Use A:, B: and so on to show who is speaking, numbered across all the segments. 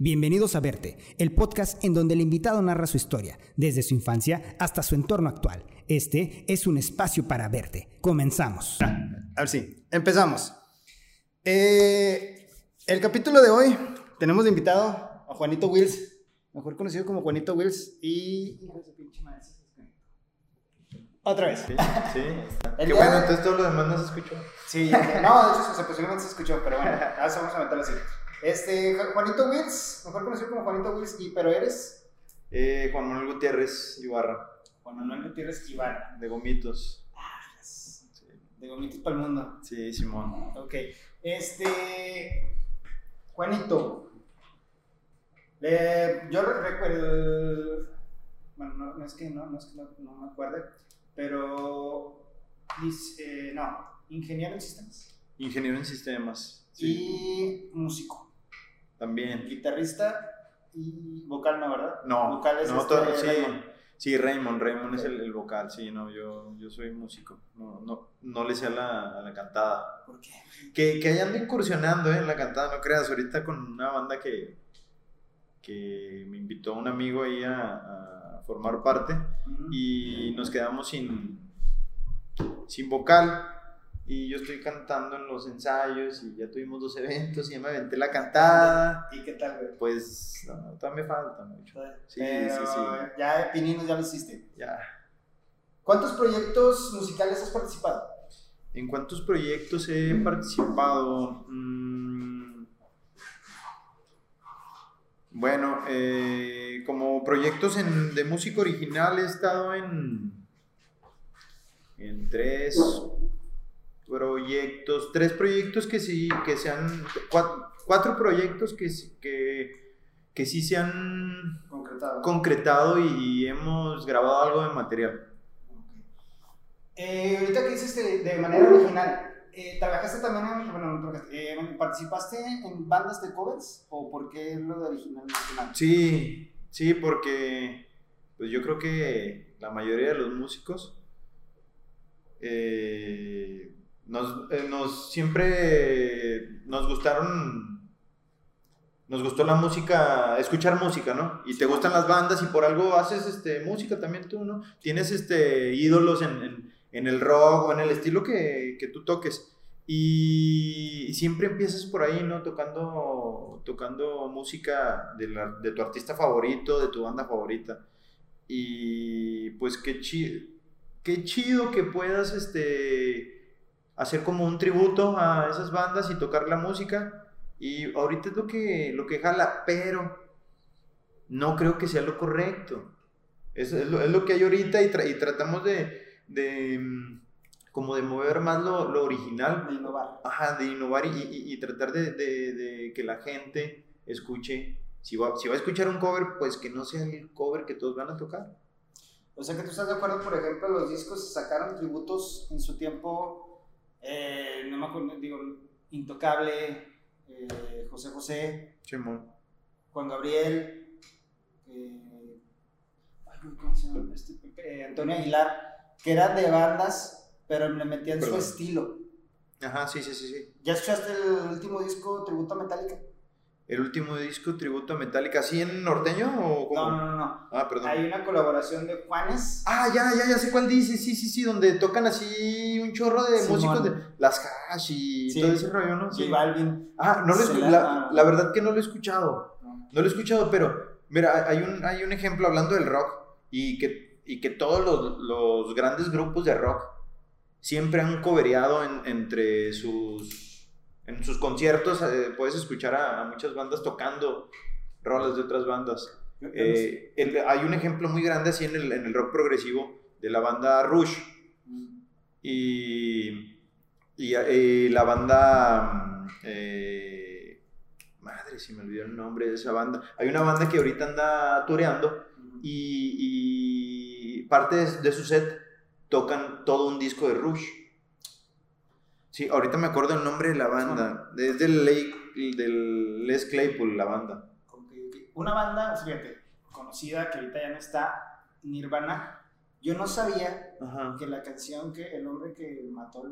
A: Bienvenidos a Verte, el podcast en donde el invitado narra su historia, desde su infancia hasta su entorno actual. Este es un espacio para verte. Comenzamos.
B: A ver si, empezamos. Eh, el capítulo de hoy tenemos de invitado a Juanito Wills, mejor conocido como Juanito Wills, y... Otra vez.
C: Sí, sí.
B: El
C: Qué
B: día
C: bueno, entonces todo lo demás no se escuchó.
B: Sí, no, de hecho se posiblemente se escuchó, pero bueno, ahora vamos a meterlo así. Este, Ju- Juanito Wills, mejor conocido como Juanito Wills, y pero eres
C: Eh, Juan Manuel Gutiérrez Ibarra,
B: Juan Manuel Gutiérrez Ibarra,
C: de Gomitos.
B: de Gomitos para el Mundo.
C: Sí, Simón.
B: Ok, este, Juanito, le- yo re- recuerdo, bueno, no, no es que no, no es que no, no me acuerde, pero, dice, eh, no, ingeniero en sistemas
C: Ingeniero en sistemas. Sí.
B: y músico.
C: También.
B: guitarrista y vocal, ¿no, verdad?
C: No,
B: vocal es
C: no,
B: este,
C: todo- sí,
B: Raymond.
C: sí, Raymond, Raymond es el, el vocal, sí, no, yo, yo soy músico, no, no, no le sé a la, a la cantada.
B: ¿Por qué?
C: Que, que ando incursionando eh, en la cantada, no creas, ahorita con una banda que, que me invitó un amigo ahí a, a formar parte y nos quedamos sin, sin vocal. Y yo estoy cantando en los ensayos y ya tuvimos dos eventos y ya me aventé la cantada.
B: ¿Y qué tal, güey?
C: Pues no, todavía me falta mucho. Sí,
B: Pero
C: sí, sí.
B: Ya Pininos ya lo hiciste.
C: Ya.
B: ¿Cuántos proyectos musicales has participado?
C: ¿En cuántos proyectos he participado? Mm, bueno, eh, como proyectos en- de música original he estado en, en tres proyectos, tres proyectos que sí, que se han, cuatro, cuatro proyectos que, que, que sí se han
B: Concretado.
C: concretado y hemos grabado algo de material.
B: Eh, ahorita que dices de, de manera original, eh, ¿trabajaste también en, bueno, eh, participaste en bandas de covers? ¿O por qué lo de original nacional?
C: Sí, sí, porque pues yo creo que la mayoría de los músicos eh, nos, eh, nos siempre nos gustaron, nos gustó la música, escuchar música, ¿no? Y te gustan las bandas y por algo haces este, música también tú, ¿no? Tienes este, ídolos en, en- en el rock o en el estilo que, que tú toques. Y siempre empiezas por ahí, ¿no? Tocando, tocando música de, la- de tu artista favorito, de tu banda favorita. Y pues qué chido, qué chido que puedas este, hacer como un tributo a esas bandas y tocar la música. Y ahorita es lo que, lo que jala, pero no creo que sea lo correcto. Es, es lo, es lo que hay ahorita y, tra- y tratamos de, de, mm, como de mover más lo, lo original.
B: De innovar.
C: Ajá, de innovar y, y- y tratar de, de- de que la gente escuche. Si va, si va a escuchar un cover, pues que no sea el cover que todos van a tocar.
B: O sea que tú estás de acuerdo, por ejemplo, los discos sacaron tributos en su tiempo, eh, no me acuerdo, digo, Intocable, eh, José José,
C: Chimón.
B: Juan Gabriel, eh, ay, güey, ¿cómo se llama? Este, eh, Antonio Aguilar, que eran de bandas, pero le metían su estilo.
C: Ajá, sí, sí, sí, sí.
B: ¿Ya escuchaste el último disco Tributo a Metallica?
C: El último disco tributo a Metallica, ¿así en norteño o cómo?
B: No, no, no, no.
C: Ah, perdón.
B: Hay una colaboración de Juanes.
C: Ah, ya, ya, ya sé cuál dice, sí, sí, sí, donde tocan así un chorro de
B: Simón.
C: músicos de las hash y
B: Sí.
C: todo ese rollo, ¿no?
B: y Balvin.
C: Ah, no lo
B: la-
C: la, la verdad que no lo he escuchado.
B: No.
C: No lo he escuchado, pero mira, hay un, hay un ejemplo hablando del rock y que, y que todos los, los grandes grupos de rock siempre han cobereado en- entre sus, en sus conciertos. eh, puedes escuchar a, a muchas bandas tocando rolas de otras bandas. Eh, el- hay un ejemplo muy grande así en el, en el rock progresivo de la banda Rush y, y, eh, la banda... mm, eh, madre, si me olvidó el nombre de esa banda. Hay una banda que ahorita anda tureando y, y parte de, de su set tocan todo un disco de Rush. Sí, ahorita me acuerdo el nombre de la banda. Es del, Lake, del Les Claypool, la banda.
B: Una banda, fíjate, conocida que ahorita ya no está, Nirvana. Yo no sabía
C: Ajá.
B: que la canción que el hombre que mató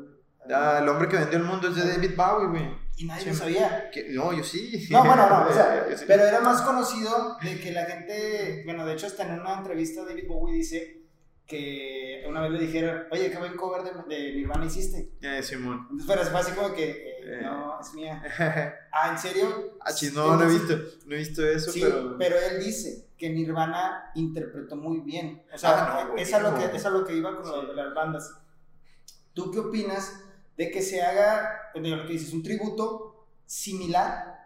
C: Ah, el hombre que vendió el mundo es de David Bowie, güey.
B: Y nadie
C: Sí.
B: lo sabía.
C: Que- No, yo sí.
B: No, bueno, no, o sea, pero era más conocido de que la gente, bueno, de hecho hasta en una entrevista David Bowie dice que una vez le dijeron, oye, qué buen cover de, de Nirvana hiciste.
C: Eh, Simón.
B: Entonces, pero fue así como que, eh,
C: Eh.
B: no, es mía. Ah, ¿en serio?
C: Ah, no, no he visto, no he visto eso,
B: Sí,
C: pero...
B: pero... él dice que Nirvana interpretó muy bien. O sea,
C: Ah, no,
B: es, a lo que, es a lo que iba con lo
C: Sí.
B: de las bandas. ¿Tú qué opinas de que se haga, lo que dices, un tributo similar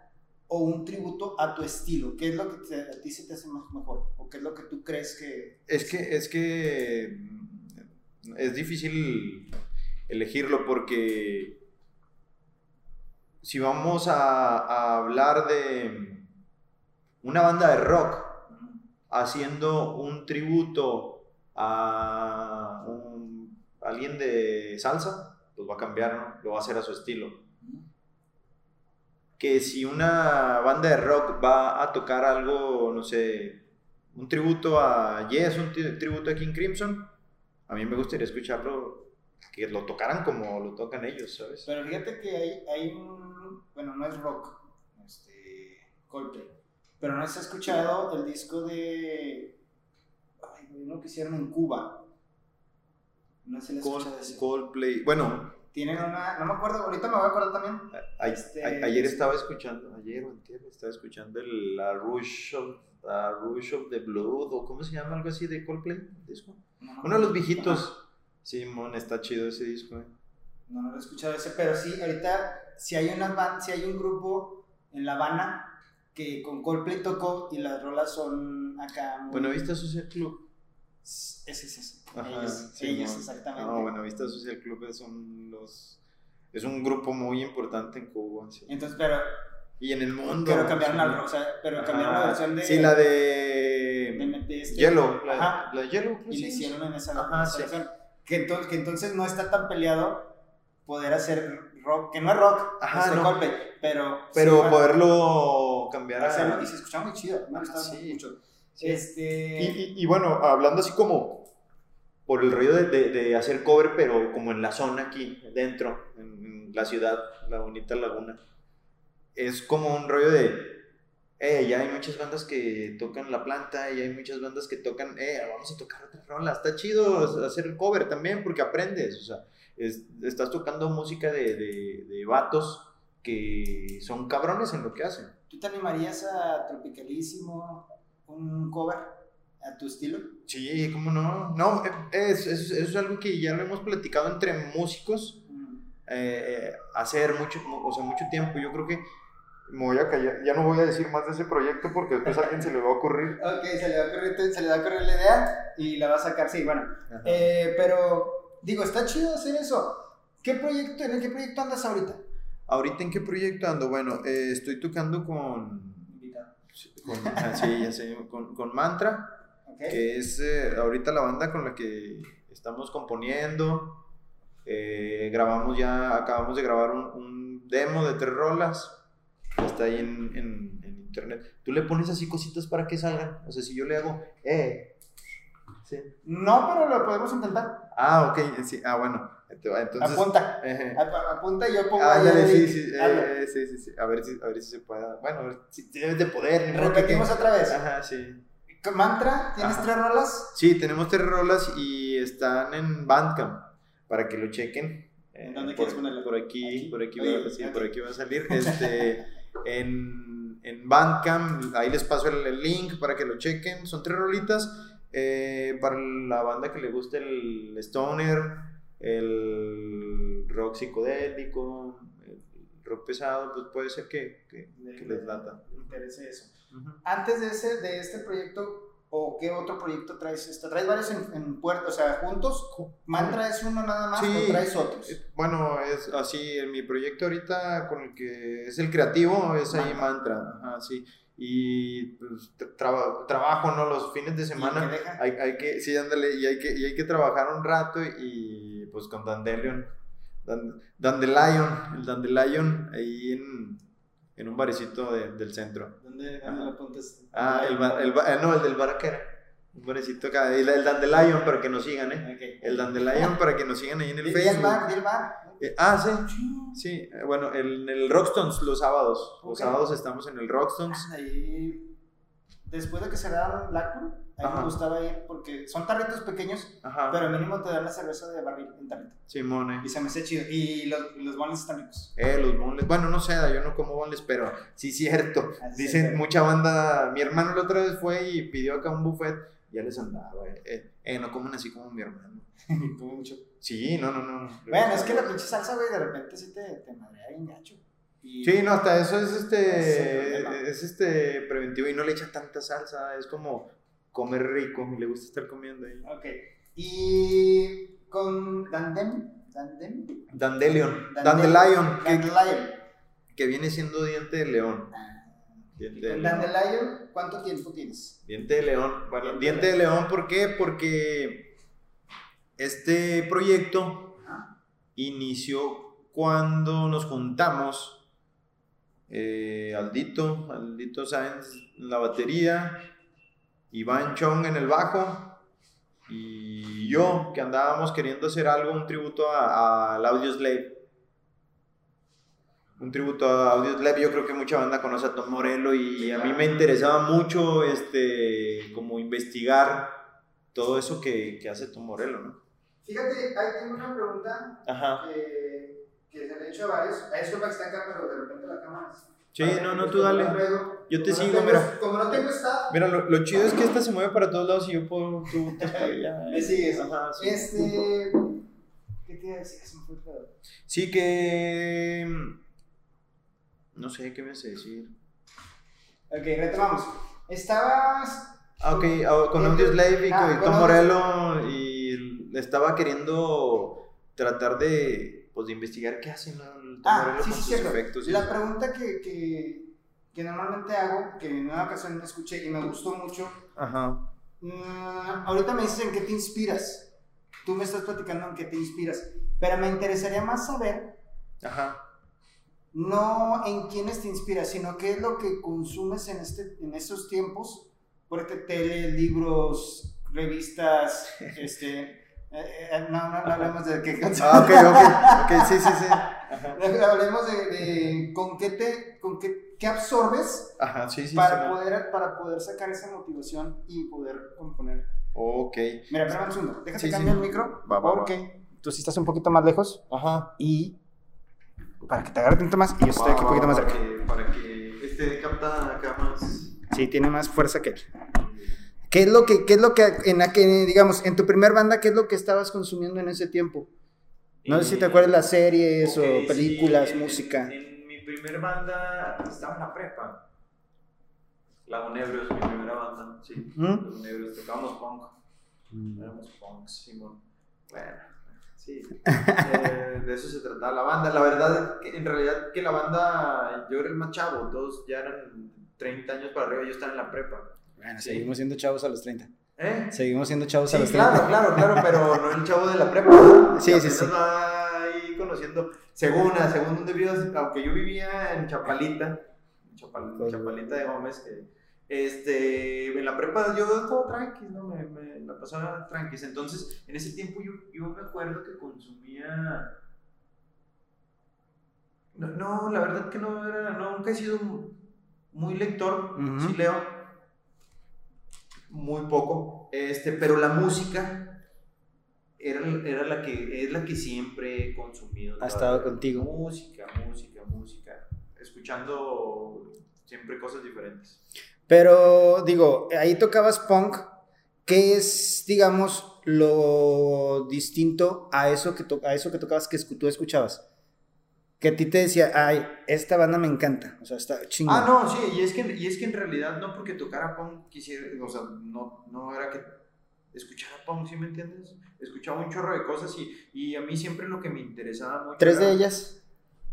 B: o un tributo a tu estilo? ¿Qué es lo que te- a ti se te hace más mejor? ¿O qué es lo que tú crees que...
C: Es que, es que es difícil elegirlo porque si vamos a, a hablar de una banda de rock haciendo un tributo a un- alguien de salsa, pues va a cambiar, ¿no? Lo va a hacer a su estilo. Que si una banda de rock va a tocar algo, no sé, un tributo a Yes, un tri- tributo a King Crimson, a mí me gustaría escucharlo, que lo tocaran como lo tocan ellos, ¿sabes?
B: Pero fíjate que hay, hay un... Bueno, no es rock, este, Coldplay. Pero no has escuchado el disco de... Ay, uno que hicieron en Cuba. No lo has escuchado
C: Cold-. Coldplay, bueno,
B: Tienen una... No me acuerdo, ahorita me voy a acordar también.
C: a-
B: Este-
C: a- ayer estaba escuchando, ayer o antier, estaba escuchando el, la Rush of, la Rush of the Blood, o ¿cómo se llama? Algo así de Coldplay, disco.
B: No, no,
C: Uno de los viejitos. Simón, está chido ese disco, eh.
B: No, no lo he escuchado ese, pero sí, ahorita, si hay una si hay un grupo en La Habana que con Coldplay tocó y las rolas son acá muy...
C: Bueno, ¿viste Social Club?
B: Ese es ese.
C: Ajá,
B: ellos,
C: sí,
B: ellos exactamente.
C: No, bueno, Vista Social Club son los... Es un grupo muy importante en Cuba, sí.
B: Entonces, pero,
C: Y en el mundo.
B: pero cambiaron
C: sí.
B: la, o sea, pero
C: Ajá.
B: cambiaron la versión de...
C: Sí, la
B: de,
C: de...
B: de este-
C: Yellow. La,
B: Ajá.
C: la de Yellow.
B: Y
C: sí.
B: le hicieron en esa,
C: Ajá,
B: en esa versión. Que entonces, que entonces no está tan peleado poder hacer rock, que no es rock,
C: Ajá,
B: este
C: no.
B: Coldplay, pero...
C: Pero poderlo cambiar a...
B: hacerlo, y se escuchaba muy chido, me gustaba
C: Sí.
B: mucho. Este...
C: Y, y- y bueno, hablando así como por el rollo de, de- hacer cover, pero como en la zona aquí, dentro, en, la ciudad, la bonita laguna, es como un rollo de, eh, ya hay muchas bandas que tocan la planta, y hay muchas bandas que tocan, eh, vamos a tocar otra rola, está chido hacer el cover también porque aprendes, o sea, es- estás tocando música de, de, de vatos que son cabrones en lo que hacen.
B: ¿Tú te animarías a Tropicalísimo, un cover a tu estilo?
C: Sí, ¿cómo no? No, es, es, es algo que ya lo hemos platicado entre músicos
B: Mm.
C: eh, hacer mucho, o sea, mucho tiempo. Yo creo que me voy a callar, ya no voy a decir más de ese proyecto porque después a alguien se le va a ocurrir.
B: Ok, se le, va a ocurrir, se le va a ocurrir la idea y la va a sacar, sí, bueno. Eh, pero, digo, está chido hacer eso. ¿Qué proyecto, ¿En qué proyecto andas ahorita?
C: ¿Ahorita en qué proyecto ando? Bueno, eh, estoy tocando con, con, ah, sí, ya sé, con, con Mantra,
B: Ok.
C: que es eh, ahorita la banda con la que estamos componiendo. Eh, grabamos ya, acabamos de grabar un, un demo de tres rolas. Está ahí en, en- en internet. Tú le pones así cositas para que salgan. O sea, si yo le hago, eh. Sí.
B: No, pero lo podemos intentar.
C: Ah, ok. Sí. Ah, bueno. Entonces.
B: Apunta.
C: eh,
B: Ap- Apunta y yo pongo ahí
C: Ándale,
B: el
C: sí, sí, eh, sí, sí, sí. A ver si, a ver si se pueda. Bueno, a ver si debes de poder.
B: Repetimos otra vez.
C: Ajá, sí.
B: Mantra, ¿tienes
C: Ajá.
B: tres rolas?
C: Sí, tenemos tres rolas y están en Bandcamp para que lo chequen. Eh,
B: ¿Dónde
C: por,
B: quieres ponerlo?
C: Por aquí,
B: Aquí.
C: por aquí,
B: Oye,
C: va, sí,
B: aquí.
C: por aquí va a salir. Este, en, en Bandcamp, ahí les paso el, el link para que lo chequen. Son tres rolitas eh, para la banda que le guste el stoner, el rock psicodélico, rock pesado, pues puede ser que, que, que les lata.
B: Me interesa eso.
C: Ujú.
B: Antes de, ese, de este proyecto, ¿o qué otro proyecto traes? Este, ¿Traes varios en, en puerto? O sea, juntos. ¿Mantra es uno nada más
C: Sí.
B: o traes otros?
C: Eh, Bueno, es así, en mi proyecto ahorita con el que es el creativo, es ahí mantra, ajá, sí. Y pues, tra- traba- trabajo, ¿no? Los fines de
B: ¿Y qué
C: semana hay, hay que, sí, ándale, y hay que, y hay que trabajar un rato y pues con Dandelion, Dan- Dandelion, el Dandelion ahí en, en un barecito de- del centro.
B: ¿Dónde, dónde lo apuntas?
C: Ah, el, bar- el, eh, no, el del Baraquera. Un bonecito acá. El, el Dandelion para que nos sigan, ¿eh? El Dandelion para que nos sigan ahí en el
B: el
C: Facebook.
B: bar, di el bar.
C: Eh, ah, sí. Sí, eh, bueno, el- en el Rockstones los sábados. Los sábados estamos en el Rockstones.
B: Ahí, después de que cerraron Blackpool, ahí
C: Ajá.
B: me gustaba ir porque son tarritos pequeños,
C: Ajá.
B: pero mínimo te dan la cerveza de barril en tarrito.
C: Simón, eh.
B: Y se me hace chido. Y los, los bonles están ricos.
C: Eh, los bonles. Bueno, no sé, yo no como bonles, pero sí, cierto.
B: Así
C: Dicen
B: es.
C: mucha banda. Mi hermano la otra vez fue y pidió acá un buffet. Ya les andaba, eh. Eh, eh, no comen así como mi hermano.
B: Mucho.
C: Sí, no, no, no.
B: Bueno, es que la pinche salsa, güey, de repente sí te, te madrea bien gacho. Y-
C: Sí, no, hasta eso es este. Es este preventivo y no le echa tanta salsa. Es como comer rico y le gusta estar comiendo ahí.
B: Ok. Y con Dandem. Dandem.
C: Dandelion.
B: Dandelion.
C: Dandelion. Que,
B: Dandelion.
C: que viene siendo diente de león.
B: Ah.
C: Diente de.
B: Dandelion, ¿cuánto tiempo tienes?
C: Diente de león. Bueno,
B: Diente
C: diente
B: de
C: de león, ¿por qué? Porque este proyecto inició cuando nos juntamos. Eh, Aldito, Aldito Sáenz en la batería, Iván Chong en el bajo y yo que andábamos queriendo hacer algo, un tributo a- al Audio Slave. Un tributo a Audio Slave, yo creo que mucha banda conoce a Tom Morello y a mí me interesaba mucho este, como investigar todo eso que, que hace Tom Morello, ¿no?
B: Fíjate, ahí tengo una pregunta
C: Ajá.
B: que, que se he hecho a varios. A disculpa que está acá, pero de repente la cámara.
C: Sí, no, no, tú dale. Yo te sigo, mira.
B: Como no tengo staff,
C: Mira, lo, lo chido es que esta se mueve para todos lados y yo puedo. Tú, te
B: me sigues.
C: Ajá, sí.
B: Este. ¿Qué te iba a decir? Se me fue el.
C: Sí, que. No sé qué me hace decir.
B: Ok, retomamos. Estabas.
C: Ah, ok, ah, con Audio Slave y
B: Ah,
C: con Tom Morello y estaba queriendo tratar de, pues, de investigar qué hace ¿no? el
B: Ah, sí, sí, cierto.
C: efectos.
B: La
C: eso.
B: pregunta que, que, que normalmente hago, que en una ocasión escuché y me gustó mucho.
C: Ajá.
B: mm, ahorita me dices en qué te inspiras. Tú me estás platicando en qué te inspiras. Pero me interesaría más saber
C: Ajá.
B: no en quiénes te inspiras, sino qué es lo que consumes en, este, en estos tiempos. Porque tele, libros, revistas, este... eh, eh, no, no, no hablemos de qué
C: Ah, ok, ok. Ok, sí, sí, sí. Ajá.
B: Hablemos de, de con qué te, con qué, qué absorbes
C: Ajá, sí, sí.
B: para,
C: sí.
B: poder, para poder sacar esa motivación y poder componer.
C: Ok.
B: Mira, espérame un segundo. Déjate cambiar el micro.
C: Va, va, va.
B: porque tú sí estás un poquito más lejos
C: Ajá.
B: y para que te agarre tanto más y yo estoy aquí un poquito más
C: para
B: cerca.
C: que, para que este capta acá más.
B: Sí, tiene más fuerza que él. ¿Qué es lo que, qué es lo que, en la que, digamos, en tu primer banda, qué es lo que estabas consumiendo en ese tiempo? No sé si te acuerdas las series
C: Ok,
B: o películas,
C: sí, en-
B: música.
C: En, mi primer banda estaba en la prepa. Lagonebrios, mi primera banda, sí.
B: ¿Mm?
C: Tocábamos punk. Éramos punks, Simón. Bueno, sí. Eh, de eso se trataba la banda. La verdad, que en realidad, que la banda, yo era el más chavo, todos ya eran 30 años para arriba, yo estaba en la prepa.
B: Bueno,
C: Sí.
B: seguimos siendo chavos a los 30.
C: ¿Eh?
B: Seguimos siendo chavos
C: Sí,
B: a los 30.
C: claro, claro, claro, pero no el chavo de la prepa. ¿no?
B: Sí, sí, sí.
C: va ahí conociendo. Según, a según donde vivías, aunque yo vivía en Chapalita, en Chapal-
B: Pues,
C: Chapalita de Gómez, que este, en la prepa yo estaba tranqui, ¿no? Me, me la pasaba tranquis. Entonces, en ese tiempo yo, yo me acuerdo que consumía. No, no, la verdad que no era, no, nunca he sido muy lector,
B: Ujú.
C: sí leo muy poco, este, pero la música era, era la que es la que siempre he consumido.
B: Ha estado contigo.
C: Música, música, música, escuchando siempre cosas diferentes.
B: Pero digo, ahí tocabas punk. ¿Qué es, digamos, lo distinto a eso que, to- a eso que tocabas que tú escuchabas? Que a ti te decía, ay, esta banda me encanta. O sea, está chingón.
C: Ah, no, sí, y es que, y es que en realidad no porque tocara punk quisiera, o sea, no, no era que escuchara punk, ¿sí me entiendes? Escuchaba un chorro de cosas y, y a mí siempre lo que me interesaba mucho
B: Tres
C: era-
B: de ellas.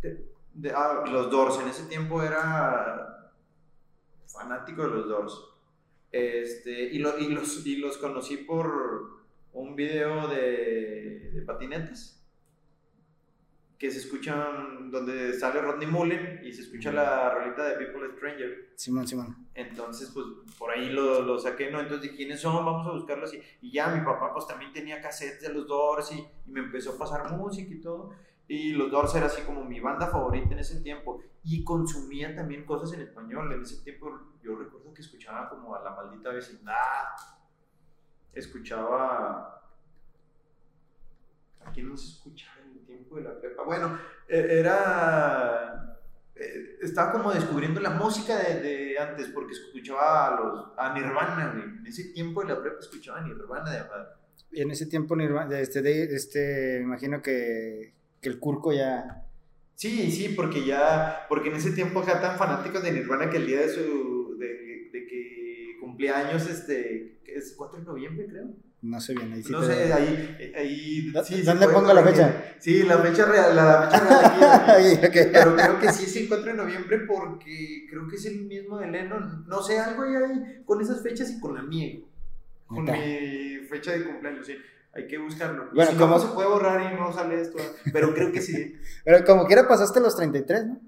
C: de- de- ah, los Doors, en ese tiempo era fanático de los Doors. Este, y, lo- y los, y los conocí por un video de, de patinetas. Que se escuchan, donde sale Rodney Mullen y se escucha la rolita de People Stranger.
B: Simón, Simón.
C: Entonces, pues por ahí lo, lo saqué, ¿no? Entonces, ¿quiénes son? Vamos a buscarlos. Y, y ya mi papá, pues también tenía cassettes de los Doors y, y me empezó a pasar música y todo. Y los Doors era así como mi banda favorita en ese tiempo. Y consumía también cosas en español. En ese tiempo yo recuerdo que escuchaba como a la maldita vecindad. Escuchaba... ¿A quién no se escuchaba en el tiempo de la prepa? Bueno, eh, era... eh, estaba como descubriendo la música de, de antes porque escuchaba a, los, a Nirvana, güey. En ese tiempo de la prepa escuchaba a Nirvana de madre.
B: Y en ese tiempo, Nirvana, este, de- este, imagino que, que el Curco ya...
C: Sí, sí, porque ya, porque en ese tiempo acá tan fanáticos de Nirvana que el día de su, de, de que cumplía años, este, es 4 de noviembre creo.
B: No sé bien, ahí sí
C: no
B: te-
C: sé, ahí, ahí,
B: ¿Dó-
C: sí,
B: dónde pongo la fecha?
C: Sí, la fecha real, la fecha real aquí. Pero creo que sí es el 4 de noviembre porque creo que es el mismo de Lennon. No sé, algo hay ahí con esas fechas y con la mía. Con mi fecha de cumpleaños, sí. Hay que buscarlo.
B: Bueno,
C: si
B: ¿cómo-
C: no, pues se puede borrar y no sale esto. Pero creo que sí.
B: Pero como quiera pasaste los 33, ¿no?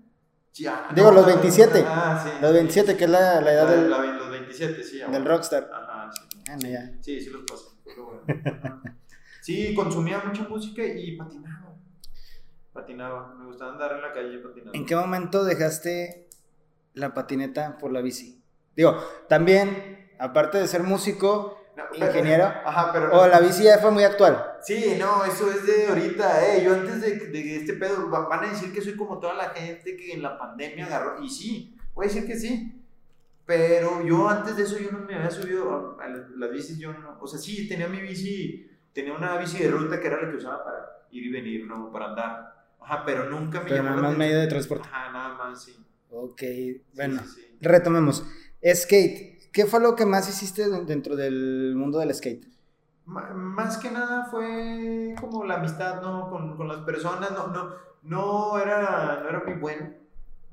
C: Ah,
B: Digo, los
C: no,
B: 27.
C: Ah, sí.
B: Los 27, que es la, la edad
C: La-
B: del,
C: la- los 27, sí.
B: del
C: bueno.
B: rockstar. Ah, ya.
C: Sí, sí los pasé. pero bueno. Ajá. Sí, consumía mucha música y patinaba. Patinaba. Me gustaba andar en la calle patinando.
B: ¿En qué momento dejaste la patineta por la bici? Digo, también, aparte de ser músico,
C: No, pero-
B: ingeniero,
C: Ajá, pero.
B: o la bici ya fue muy actual.
C: Sí, no, eso es de ahorita, eh. Yo antes de, de este pedo, va- van a decir que soy como toda la gente que en la pandemia agarró. Y sí, voy a decir que sí. Pero yo antes de eso yo no me había subido a, a las, bicis, yo no. O sea, sí, tenía mi bici, tenía una bici de ruta que era la que usaba para ir y venir, no para andar. Ajá, pero nunca me
B: Pero
C: llamó
B: nada más medio de transporte.
C: Ajá, nada más, sí.
B: Ok, bueno,
C: sí, sí.
B: retomemos. Skate, ¿qué fue lo que más hiciste de- dentro del mundo del skate?
C: Más que nada fue como la amistad, ¿no? Con, con las personas, no, no, no, era, no era muy bueno,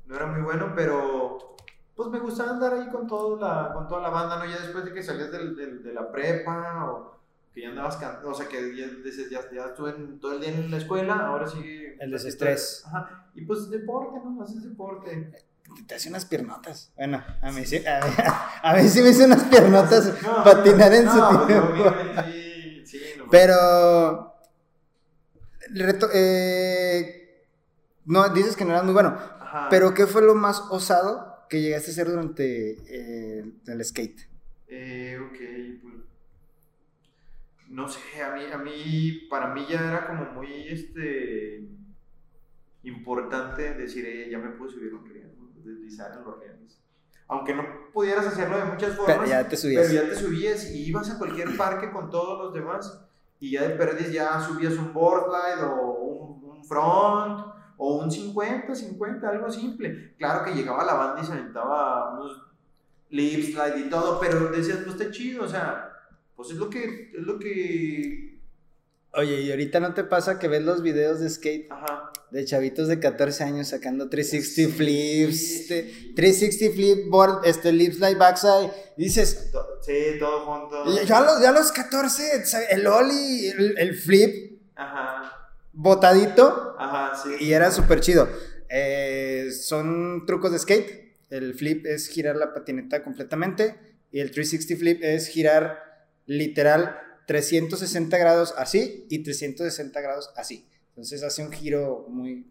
C: no era muy bueno, pero pues me gustaba andar ahí con, todo la, con toda la banda, ¿no? Ya después de que salías del, del- de la prepa o que ya andabas, can- o sea, que ya, ya, ya estuve en- todo el día en la escuela, ahora sí.
B: El desestrés.
C: Ajá, y pues deporte, ¿no? Haces deporte.
B: Te hace unas piernotas. Bueno, a mí sí, a, a mí sí me hice unas piernotas
C: No,
B: patinar en
C: no,
B: su tiempo.
C: obviamente, sí, sí, no,
B: Pero. reto- eh, no, dices que no eras muy bueno.
C: ajá.
B: Pero, ¿qué fue lo más osado que llegaste a hacer durante eh, el skate?
C: Eh, ok, pues. No sé, a mí, a mí, para mí ya era como muy, este, importante decir, eh, ya me puedo subir un riel, ¿no? deslizar en los rieles. Aunque no pudieras hacerlo de muchas formas,
B: Pero ya te subías.
C: pero ya te subías y ibas a cualquier parque con todos los demás y ya de perdiz ya subías un board slide o un, un front o un 50, 50, algo simple. Claro que llegaba la banda y se aventaba unos lip slide y todo, pero decías, pues está chido, o sea, pues es lo que, es lo que,
B: Oye, ¿y ahorita no te pasa que ves los videos de skate
C: ajá.
B: de chavitos de 14 años sacando 360 flips,
C: Sí, sí.
B: 360 flip board, este, lip slide, backside? Y dices,
C: Sí, todo junto.
B: ya, ya a los, ya a los 14, ¿sabe? el ollie, el, el flip,
C: Ajá,
B: botadito,
C: ajá, sí.
B: y era súper chido. Eh, son trucos de skate. El flip es girar la patineta completamente y el 360 flip es girar literal 360 grados así y 360 grados así. Entonces hace un giro muy,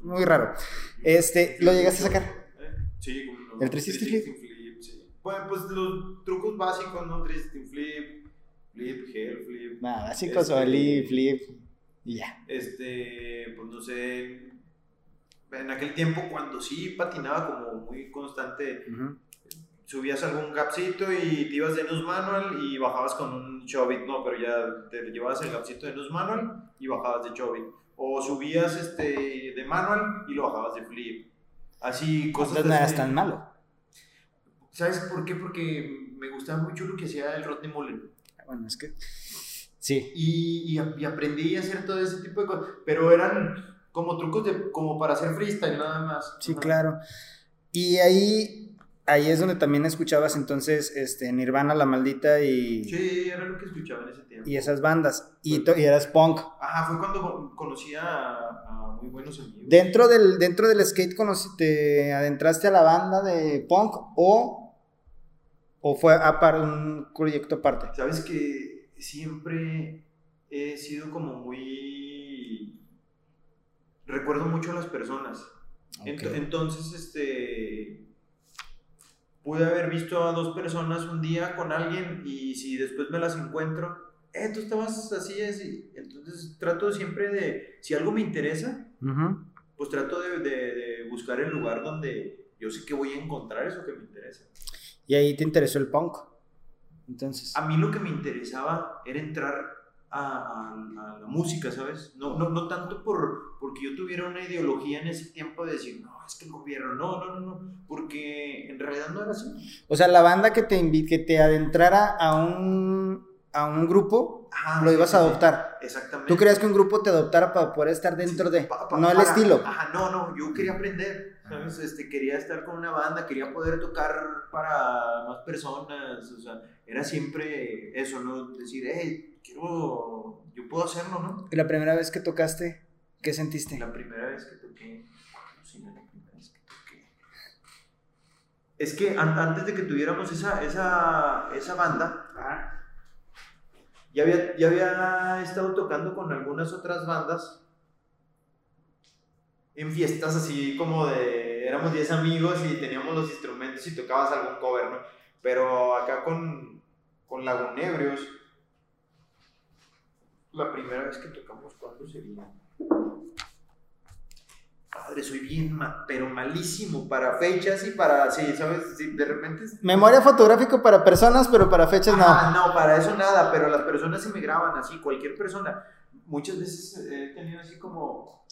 B: muy raro. Este, ¿lo llegaste a sacar?
C: ¿Eh? Sí, como
B: ¿El 360
C: flip, sí. Bueno, pues los trucos básicos, ¿no? 360 flip, flip, hair flip.
B: Nada, básicos,
C: Este-
B: ollie, flip y ya.
C: Este, pues no sé. En aquel tiempo, cuando sí patinaba como muy constante, subías algún gapcito y te ibas de nus manual y bajabas con un chobit, no, pero ya te llevabas el gapcito de nus manual y bajabas de chobit. O subías este de manual y lo bajabas de flip. Así, cosas
B: Entonces no eras tan malo.
C: ¿Sabes por qué? Porque me gustaba mucho lo que hacía el Rodney Mullen.
B: Bueno, es que sí.
C: Y, y, y aprendí a hacer todo ese tipo de cosas. Pero eran como trucos de, como para hacer freestyle nada más.
B: Sí,
C: Ajá.
B: claro. Y ahí, ahí es donde también escuchabas entonces este, Nirvana, La Maldita y...
C: Sí, era lo que escuchaba en ese tiempo.
B: Y esas bandas. Y, y eras punk.
C: Ajá, fue cuando conocí a, a muy buenos amigos.
B: Dentro del, dentro del skate ¿te adentraste a la banda de punk o, o fue a para un proyecto aparte?
C: Sabes que siempre he sido como muy... Recuerdo mucho a las personas. Entonces, este pude haber visto a dos personas un día con alguien y si después me las encuentro, eh, tú estabas así, así. Entonces trato siempre de, si algo me interesa, pues trato de, de, buscar el lugar donde yo sé que voy a encontrar eso que me interesa.
B: Y ahí te interesó el punk. Entonces.
C: A mí lo que me interesaba era entrar a, la música, ¿sabes? No, no, no tanto por, porque yo tuviera una ideología en ese tiempo de decir, no, es que el gobierno, no, no, no, no, porque en realidad no era así.
B: O sea, la banda que te, que te adentrara a un, a un grupo, lo ibas a adoptar.
C: Exactamente.
B: ¿Tú creías que un grupo te adoptara para poder estar dentro de, no el estilo?
C: Ajá, no, no, yo quería aprender, ¿sabes? Este, quería estar con una banda, quería poder tocar para más personas, o sea, era siempre eso, ¿no? Decir, hey, quiero, yo puedo hacerlo, ¿no?
B: ¿Y la primera vez que tocaste, qué sentiste?
C: La primera vez que toqué, sí, la primera vez que toqué. Es que antes de que tuviéramos esa, esa, esa banda, ya había, ya había estado tocando con algunas otras bandas en fiestas así como de, éramos 10 amigos y teníamos los instrumentos y tocabas algún cover, ¿no? Pero acá con, con Lagunebrios, la primera vez que tocamos, ¿cuándo sería? Padre, soy bien, pero malísimo para fechas y para, sí, ¿sabes? de repente...
B: Memoria fotográfica para personas, pero para fechas no.
C: Ah, no, para eso nada, pero las personas se me graban así, cualquier persona. Muchas veces he tenido así como...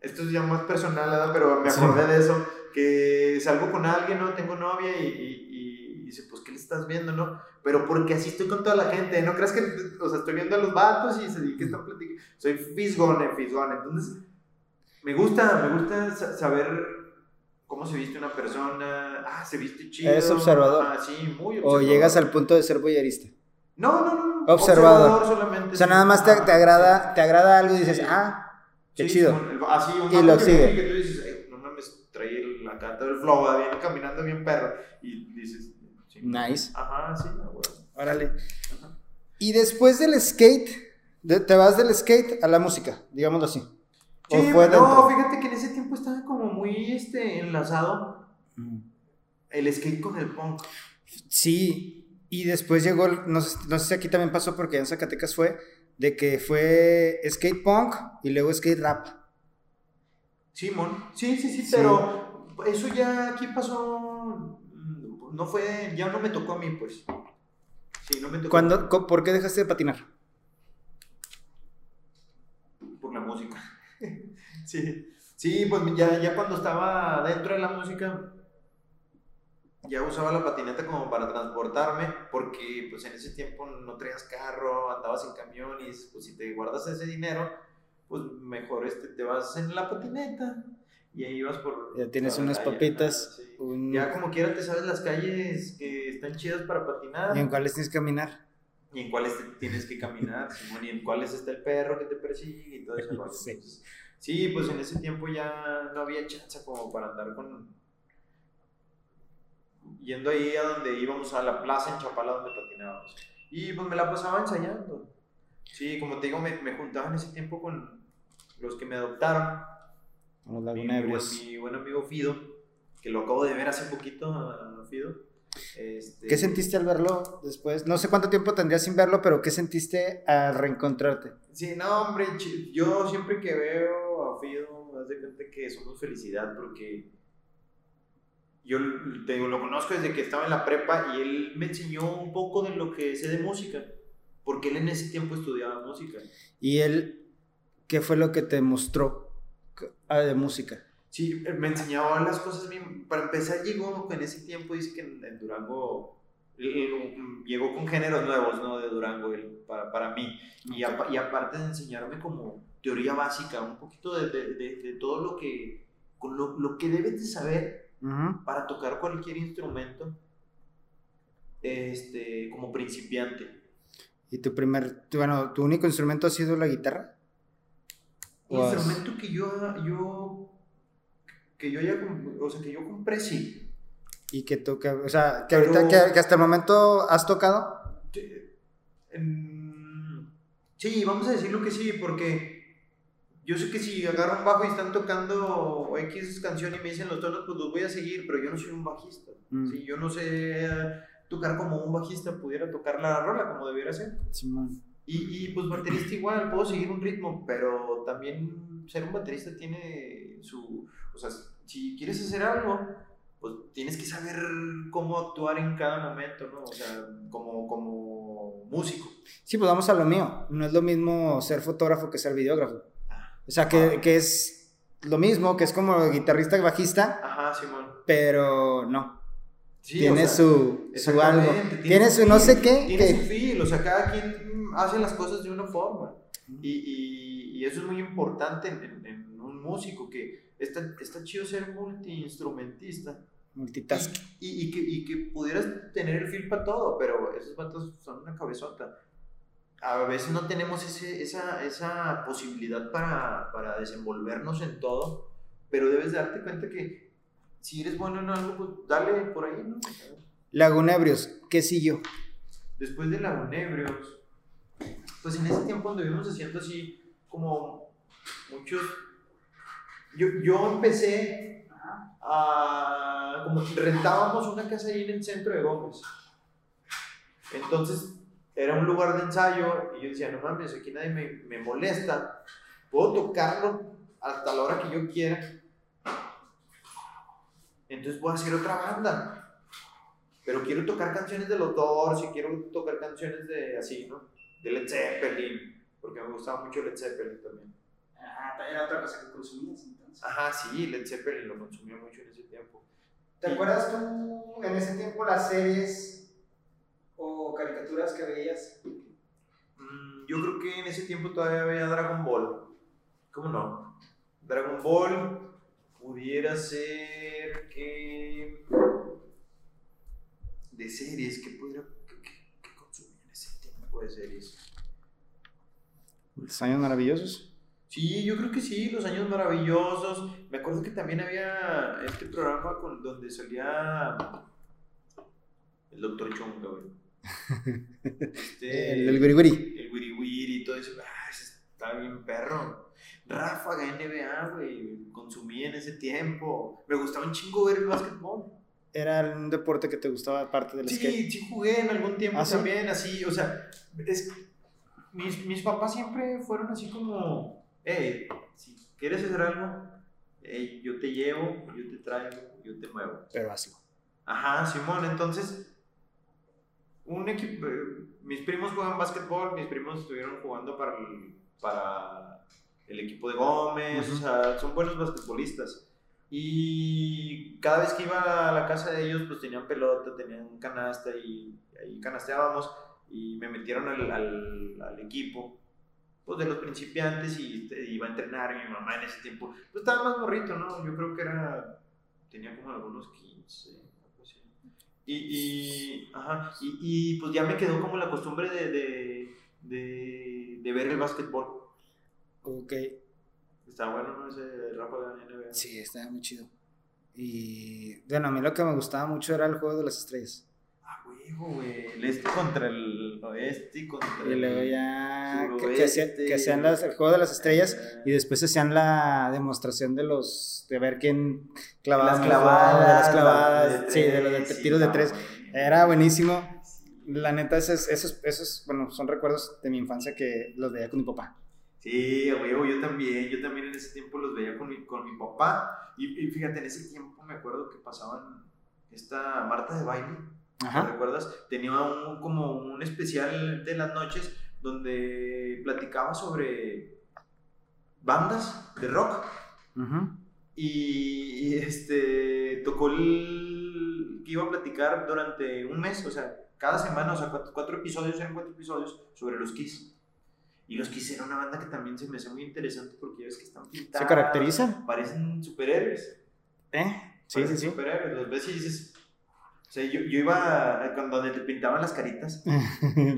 C: Esto es ya más personal, pero me acordé de eso, que salgo con alguien, ¿no? Tengo novia y dice, pues, ¿qué le estás viendo, no? Pero porque así estoy con toda la gente, ¿no crees que, o sea, estoy viendo a los vatos y se que están platicando? Soy fisgone, fisgone. Entonces, me gusta, me gusta saber cómo se viste una persona. Ah, se viste chido.
B: Es observador.
C: Ah, sí, muy
B: observador. O llegas al punto de ser boyerista.
C: No, no, no.
B: Observador. solamente. O sea, nada más te, te agrada, te agrada algo y dices, ah, qué chido.
C: así, un
B: y lo sigue.
C: Que tú dices, no mames, trae la carta del flow, viene caminando bien perro. Y dices,
B: Nice.
C: Ajá, sí,
B: Órale. Y después del skate, te vas del skate a la música, digámoslo así.
C: Sí, no, fíjate que en ese tiempo estaba como muy este, enlazado mm. el skate con el punk.
B: Sí, y después llegó, no sé, no sé si aquí también pasó porque en Zacatecas fue, de que fue skate punk y luego skate rap.
C: Simón, sí, sí, sí, pero eso ya aquí pasó no fue, ya no me tocó a mí, pues. Sí, no me tocó.
B: ¿Cuándo, ¿Por qué dejaste de patinar?
C: Por la música. Sí, sí, pues ya, ya cuando estaba dentro de la música, ya usaba la patineta como para transportarme, porque pues en ese tiempo no traías carro, andabas en camión y pues si te guardas ese dinero, pues mejor este, te vas en la patineta y ahí ibas por...
B: Ya tienes unas papitas.
C: Ya como quiera te sabes las calles que están chidas para patinar.
B: ¿Y en cuáles tienes que caminar?
C: Y en cuáles tienes que caminar, Simón, y en cuáles está el perro que te persigue y todo eso. sí. Sí, pues en ese tiempo ya no había chance como para andar con... Yendo ahí a donde íbamos a la plaza en Chapala donde patinábamos. Y pues me la pasaba ensayando. Sí, como te digo, me, me juntaba en ese tiempo con los que me adoptaron
B: mi,
C: buen amigo Fido, que lo acabo de ver hace poquito, Fido. Este...
B: ¿Qué sentiste al verlo después? No sé cuánto tiempo tendrías sin verlo, pero ¿qué sentiste al reencontrarte?
C: Sí, no, hombre, yo siempre que veo a Fido, me das cuenta que somos felicidad porque yo te lo conozco desde que estaba en la prepa y él me enseñó un poco de lo que sé de música, porque él en ese tiempo estudiaba música.
B: ¿Y él qué fue lo que te mostró? Ah, de música.
C: Sí, me enseñaba las cosas bien. Para empezar, llegó en ese tiempo, dice que en, Durango llegó con géneros nuevos, ¿no? De Durango, para, para, mí. Y, y, aparte de enseñarme como teoría básica, un poquito de, de, de, todo lo que, con lo, lo, que debes de saber para tocar cualquier instrumento este, como principiante.
B: ¿Y tu primer, tu- bueno, tu único instrumento ha sido la guitarra?
C: Un
B: ¿O has-
C: instrumento que yo, yo, que yo com- o sea, que yo compré, sí.
B: Y que toca, o sea, que
C: Pero-
B: ahorita, que, que hasta el momento has tocado.
C: Sí, em, Sí, vamos a decirlo que sí, porque yo sé que si agarro un bajo y están tocando X canción y me dicen los tonos, pues los voy a seguir, pero yo no soy un bajista.
B: Mm.
C: Sí, yo no sé tocar como un bajista pudiera tocar la rola como debiera ser.
B: Simón.
C: Y, y pues baterista igual, puedo seguir un ritmo, pero también ser un baterista tiene su... O sea, si quieres hacer algo, pues tienes que saber cómo actuar en cada momento, ¿no? O sea, como, como músico.
B: Sí, pues vamos a lo mío. No es lo mismo ser fotógrafo que ser videógrafo. O sea,
C: Ah.
B: que, que es lo mismo, que es como guitarrista bajista,
C: Ajá, Simón.
B: pero no.
C: Sí,
B: tiene
C: o sea,
B: su, su algo.
C: exactamente,
B: Tiene su no sé qué.
C: Tiene
B: que-
C: su feel, o sea, cada quien hace las cosas de una forma. Y, y, y eso es muy importante en, en- músico, que está, está chido ser multiinstrumentista.
B: Multitask.
C: Y, y que, y que pudieras tener el feel para todo, pero esos vatos son una cabezota. A veces no tenemos ese, esa, esa posibilidad para, para desenvolvernos en todo, pero debes darte cuenta que si eres bueno en algo, pues dale por ahí, ¿no?
B: Lagunebrios, ¿qué siguió?
C: Después de Lagunebrios, pues en ese tiempo anduvimos haciendo así como muchos... Yo, yo empecé a... como rentábamos una casa ahí en el centro de Gómez. Entonces era un lugar de ensayo y yo decía, no mames, aquí nadie me, me molesta. Puedo tocarlo hasta la hora que yo quiera. Entonces voy a hacer otra banda. Pero quiero tocar canciones de los Doors y quiero tocar canciones de así, ¿no? De Led Zeppelin, porque me gustaba mucho Led Zeppelin también.
D: Ah, era otra cosa que consumías entonces.
C: Ajá, sí, Led Zeppelin lo consumía mucho en ese tiempo.
D: ¿Te acuerdas tú en ese tiempo las series o caricaturas que veías?
C: Mm, yo creo que en ese tiempo todavía había Dragon Ball. ¿Cómo no? Dragon Ball pudiera ser que. de series, que pudiera. que, que- que consumía en ese tiempo de series.
B: Los años maravillosos.
C: Sí, yo creo que sí, Los Años Maravillosos. Me acuerdo que también había este programa con, donde salía el Doctor Chunga, güey. Este,
B: El, guriguri.
C: el Wiri Wiri y todo eso. Ah, está bien perro. Ráfaga NBA, güey. Consumí en ese tiempo. Me gustaba un chingo ver el básquetbol.
B: Era un deporte que te gustaba aparte del skate.
C: Sí, sí jugué en algún tiempo
B: ¿Ah, sí?
C: también, así, o sea, es, mis, mis papás siempre fueron así como, hey, si quieres hacer algo, hey, yo te llevo, yo te traigo, yo te muevo.
B: Pero hazlo.
C: Ajá, Simón, entonces, un equipo, eh, mis primos juegan básquetbol, mis primos estuvieron jugando para el, para el equipo de Gómez,
B: Ujú.
C: o sea, son buenos basquetbolistas. Y cada vez que iba a la casa de ellos, pues tenían pelota, tenían canasta y ahí canasteábamos y me metieron al, al, al equipo pues, de los principiantes y iba a entrenar mi mamá en ese tiempo. Pues estaba más morrito, ¿no? Yo creo que era, tenía como algunos 15, algo así. Y, y, ajá, y, y, pues ya me quedó como la costumbre de, de, de, de ver el básquetbol.
B: Ok.
C: Está bueno, ¿no? Ese ráfaga de NBA.
B: Sí, estaba muy chido. Y bueno, a mí lo que me gustaba mucho era el juego de las estrellas.
C: Huevo, güey. El este contra el oeste y contra
B: Y luego ya que, que, que hacían las- el juego de las estrellas y después hacían la demostración de los de ver quién clavaba
C: las clavadas,
B: las clavadas,
C: de
B: sí, de los de tiros de tres. Era buenísimo. La neta, esos, esos, esos, bueno, son recuerdos de mi infancia que los veía con mi papá.
C: Sí, huevo, yo también, yo también en ese tiempo los veía con mi, con mi papá y, y fíjate, en ese tiempo me acuerdo que pasaban esta Marta de baile, ¿te
B: Ajá.
C: recuerdas? Tenía un, como un especial de las noches donde platicaba sobre bandas de rock
B: Ujú.
C: y, y, este, tocó el que iba a platicar durante un mes, o sea, cada semana, o sea, cuatro, cuatro episodios, eran cuatro episodios sobre los Kiss. Y los Kiss era una banda que también se me hace muy interesante porque ya ves que están pintados.
B: ¿Se caracterizan?
C: Parecen superhéroes.
B: ¿Eh? Sí, sí, sí.
C: Superhéroes, los ves y dices... O sea, yo, yo iba a- cuando te pintaban las caritas.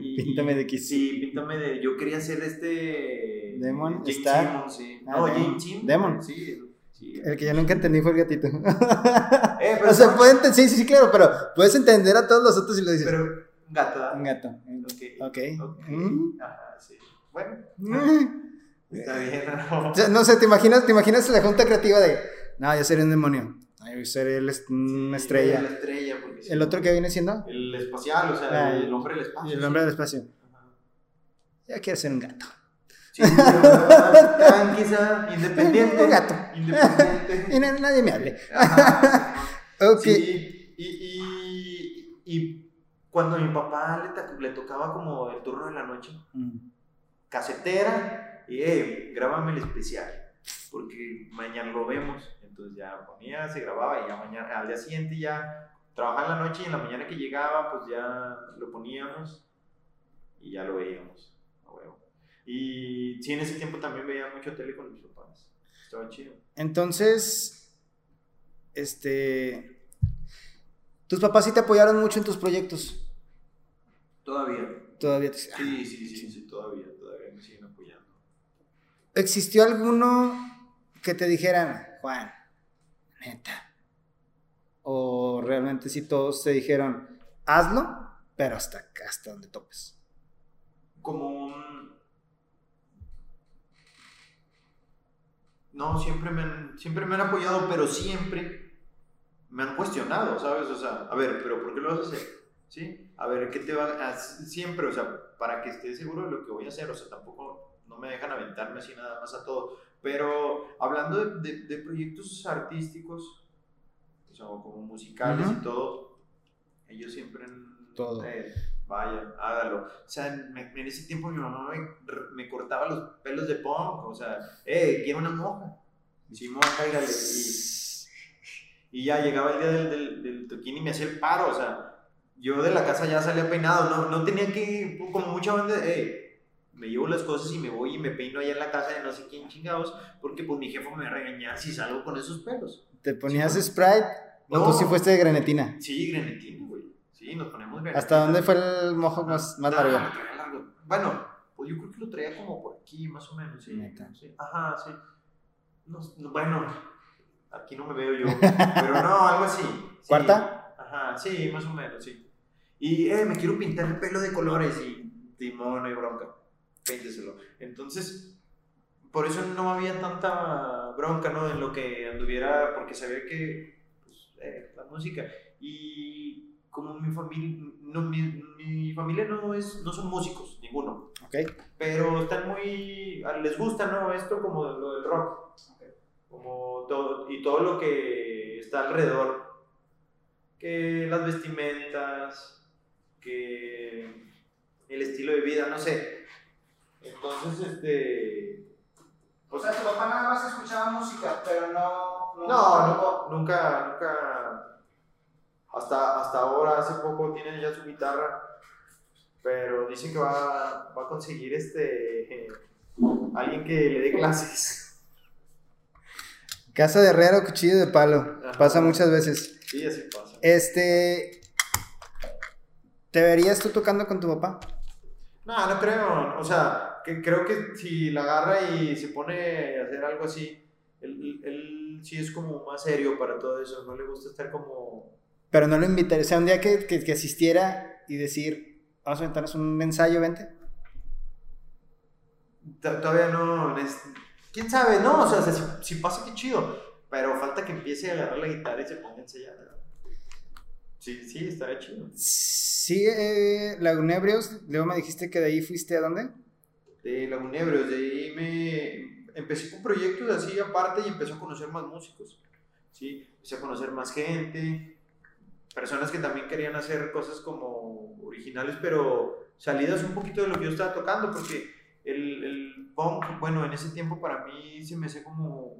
C: y-
B: Píntame de Kiss.
C: Sí, píntame de... Yo quería ser este...
B: Demon,
C: Jane
B: Star.
C: Simmons, sí.
B: Ah,
C: no,
B: Demon.
C: Jane Simmons.
B: Demon.
C: Sí, sí.
B: El que yo nunca entendí fue el gatito.
C: Eh,
B: o sea, sí, sí, sí, claro, pero puedes entender a todos los otros si lo dices.
C: Pero un gato. ¿verdad?
B: Un gato.
C: Ok.
B: Ok.
C: Ok.
B: Mm.
C: Ajá, sí. Bueno,
B: Mm.
C: está bien. ¿no?
B: O sea, no sé, ¿te imaginas, ¿te imaginas la junta creativa de, no, yo seré un demonio, yo seré el est- una
C: Sí,
B: estrella.
C: La estrella, porque sí.
B: El otro que viene siendo,
C: El espacial, o sea,
B: Ah,
C: el hombre del espacio.
B: el hombre del espacio.
C: Ajá.
B: Ya quiero ser un gato.
C: Sí, independiente.
B: Un gato.
C: Independiente.
B: Y na- nadie me hable. Ok.
C: Sí, y, y, y cuando a mi papá le, le tocaba como el turno de la noche,
B: Mm.
C: casetera, y hey, grábame el especial, porque mañana lo vemos. Entonces ya ponía, se grababa y ya mañana, al día siguiente ya trabajaba en la noche y en la mañana que llegaba, pues ya lo poníamos y ya lo veíamos. a huevo. Y sí, en ese tiempo también veía mucho tele con mis papás. Estaba chido.
B: Entonces, este, tus papás sí te apoyaron mucho en tus proyectos.
C: Todavía.
B: Todavía te...
C: Sí, sí, sí, sí, todavía, todavía me siguen apoyando.
B: ¿Existió alguno que te dijeran, Juan, neta? O realmente si todos te dijeron, hazlo, pero hasta hasta donde topes.
C: Como. No, siempre me, han, siempre me han apoyado, pero siempre me han cuestionado, ¿sabes? O sea, a ver, pero ¿por qué lo vas a hacer? ¿Sí? A ver, ¿qué te va a Siempre, o sea, para que esté seguro de lo que voy a hacer, o sea, tampoco no me dejan aventarme así nada más a todo. Pero hablando de, de- de proyectos artísticos, o sea, o como musicales
B: Ujú.
C: y todo, ellos siempre.
B: Todo.
C: eh, vaya, hágalo. O sea, me- en ese tiempo mi mamá me, me cortaba los pelos de punk, o sea, eh, quiero una moja. Simón, cáigale. Y, y ya llegaba el día del, del, del toquín y me hacía el paro, o sea, yo de la casa ya salía peinado, no, no tenía que, como mucha banda, eh, me llevo las cosas y me voy y me peino allá en la casa de no sé quién chingados, porque pues mi jefe me va a regañar si salgo con esos pelos.
B: ¿Te ponías
C: Sí.
B: Sprite? ¿O
C: No.
B: tú sí fuiste de grenetina?
C: Sí, grenetina, güey. Sí, nos ponemos grenetina.
B: ¿Hasta dónde fue el mojo más, más
C: No,
B: largo?
C: largo. Bueno, pues yo creo que lo traía como por aquí, más o menos. Sí.
B: Neta.
C: Sí. Ajá, sí. No, no, bueno, aquí no me veo yo. pero no, algo así. sí.
B: ¿Cuarta?
C: Ajá, sí, más o menos, sí. Y, eh, me quiero pintar el pelo de colores y, timón, no hay bronca. Pénteselo. Entonces, por eso no había tanta bronca, ¿no? En lo que anduviera, porque sabía que, eh, la música. Y como mi familia, no, mi, mi familia no, es, no son músicos, ninguno. Pero están muy, les gusta, ¿no? Esto como lo del rock. Como todo, y todo lo que está alrededor. Que las vestimentas, que el estilo de vida, no sé. Entonces, este...
D: O sea, tu papá nada más escuchaba música, pero no.
C: No, no, nunca, nunca. Hasta, hasta ahora, hace poco, tiene ya su guitarra. Pero dice que va, va a conseguir este. alguien que le dé clases.
B: Casa de herrero, cuchillo de palo.
C: Ajá.
B: Pasa muchas veces.
C: Sí, así pasa.
B: Este. ¿Te verías tú tocando con tu papá?
C: No, no creo. O sea, que creo que si la agarra y se pone a hacer algo así, él, él sí es como más serio para todo eso. No le gusta estar como.
B: Pero no lo invitaría. O sea, un día que, que, que asistiera y decir, vamos a aventarnos un ensayo, vente.
C: To- Todavía no. ¿Quién sabe? No, o sea, si, si pasa, qué chido. Pero falta que empiece a agarrar la guitarra y se ponga a ensayar. ¿no? Sí, sí, estaría chido.
B: Sí, eh, Lagunebrios. Luego me dijiste que de ahí fuiste a dónde?
C: De Lagunebrios, de ahí me empecé con proyectos así aparte y empecé a conocer más músicos. Sí, empecé a conocer más gente, personas que también querían hacer cosas como originales, pero salidas un poquito de lo que yo estaba tocando, porque el, el punk, bueno, en ese tiempo para mí se me hacía como...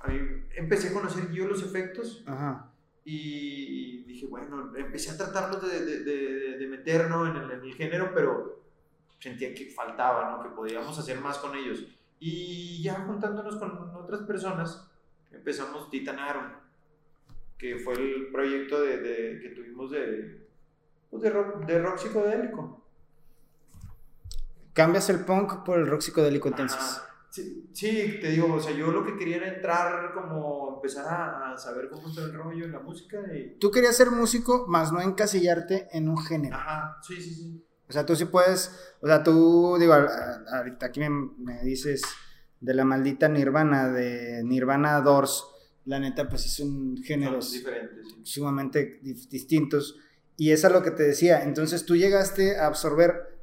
C: A mí empecé a conocer yo los efectos
B: Ajá.
C: y dije, bueno, empecé a tratarlos de, de, de, de meter ¿no? en, en el género, pero sentía que faltaba, ¿no? que podíamos hacer más con ellos. Y ya juntándonos con otras personas, empezamos Titanaron, que fue el proyecto de, de- que tuvimos de, pues, de, rock, de rock psicodélico.
B: Cambias el punk por el rock psicodélico entonces.
C: Ajá. Sí, sí, te digo, o sea, yo lo que quería era entrar, como empezar a, a saber cómo está el rollo en la música y...
B: Tú querías ser músico, más no encasillarte en un género.
C: Ajá, sí, sí, sí.
B: O sea, tú sí puedes, o sea, tú, digo, ahorita aquí me, me dices de la maldita Nirvana, de Nirvana Doors, la neta, pues sí son géneros
C: diferentes, sí.
B: sumamente distintos. Y es a lo que te decía, entonces tú llegaste a absorber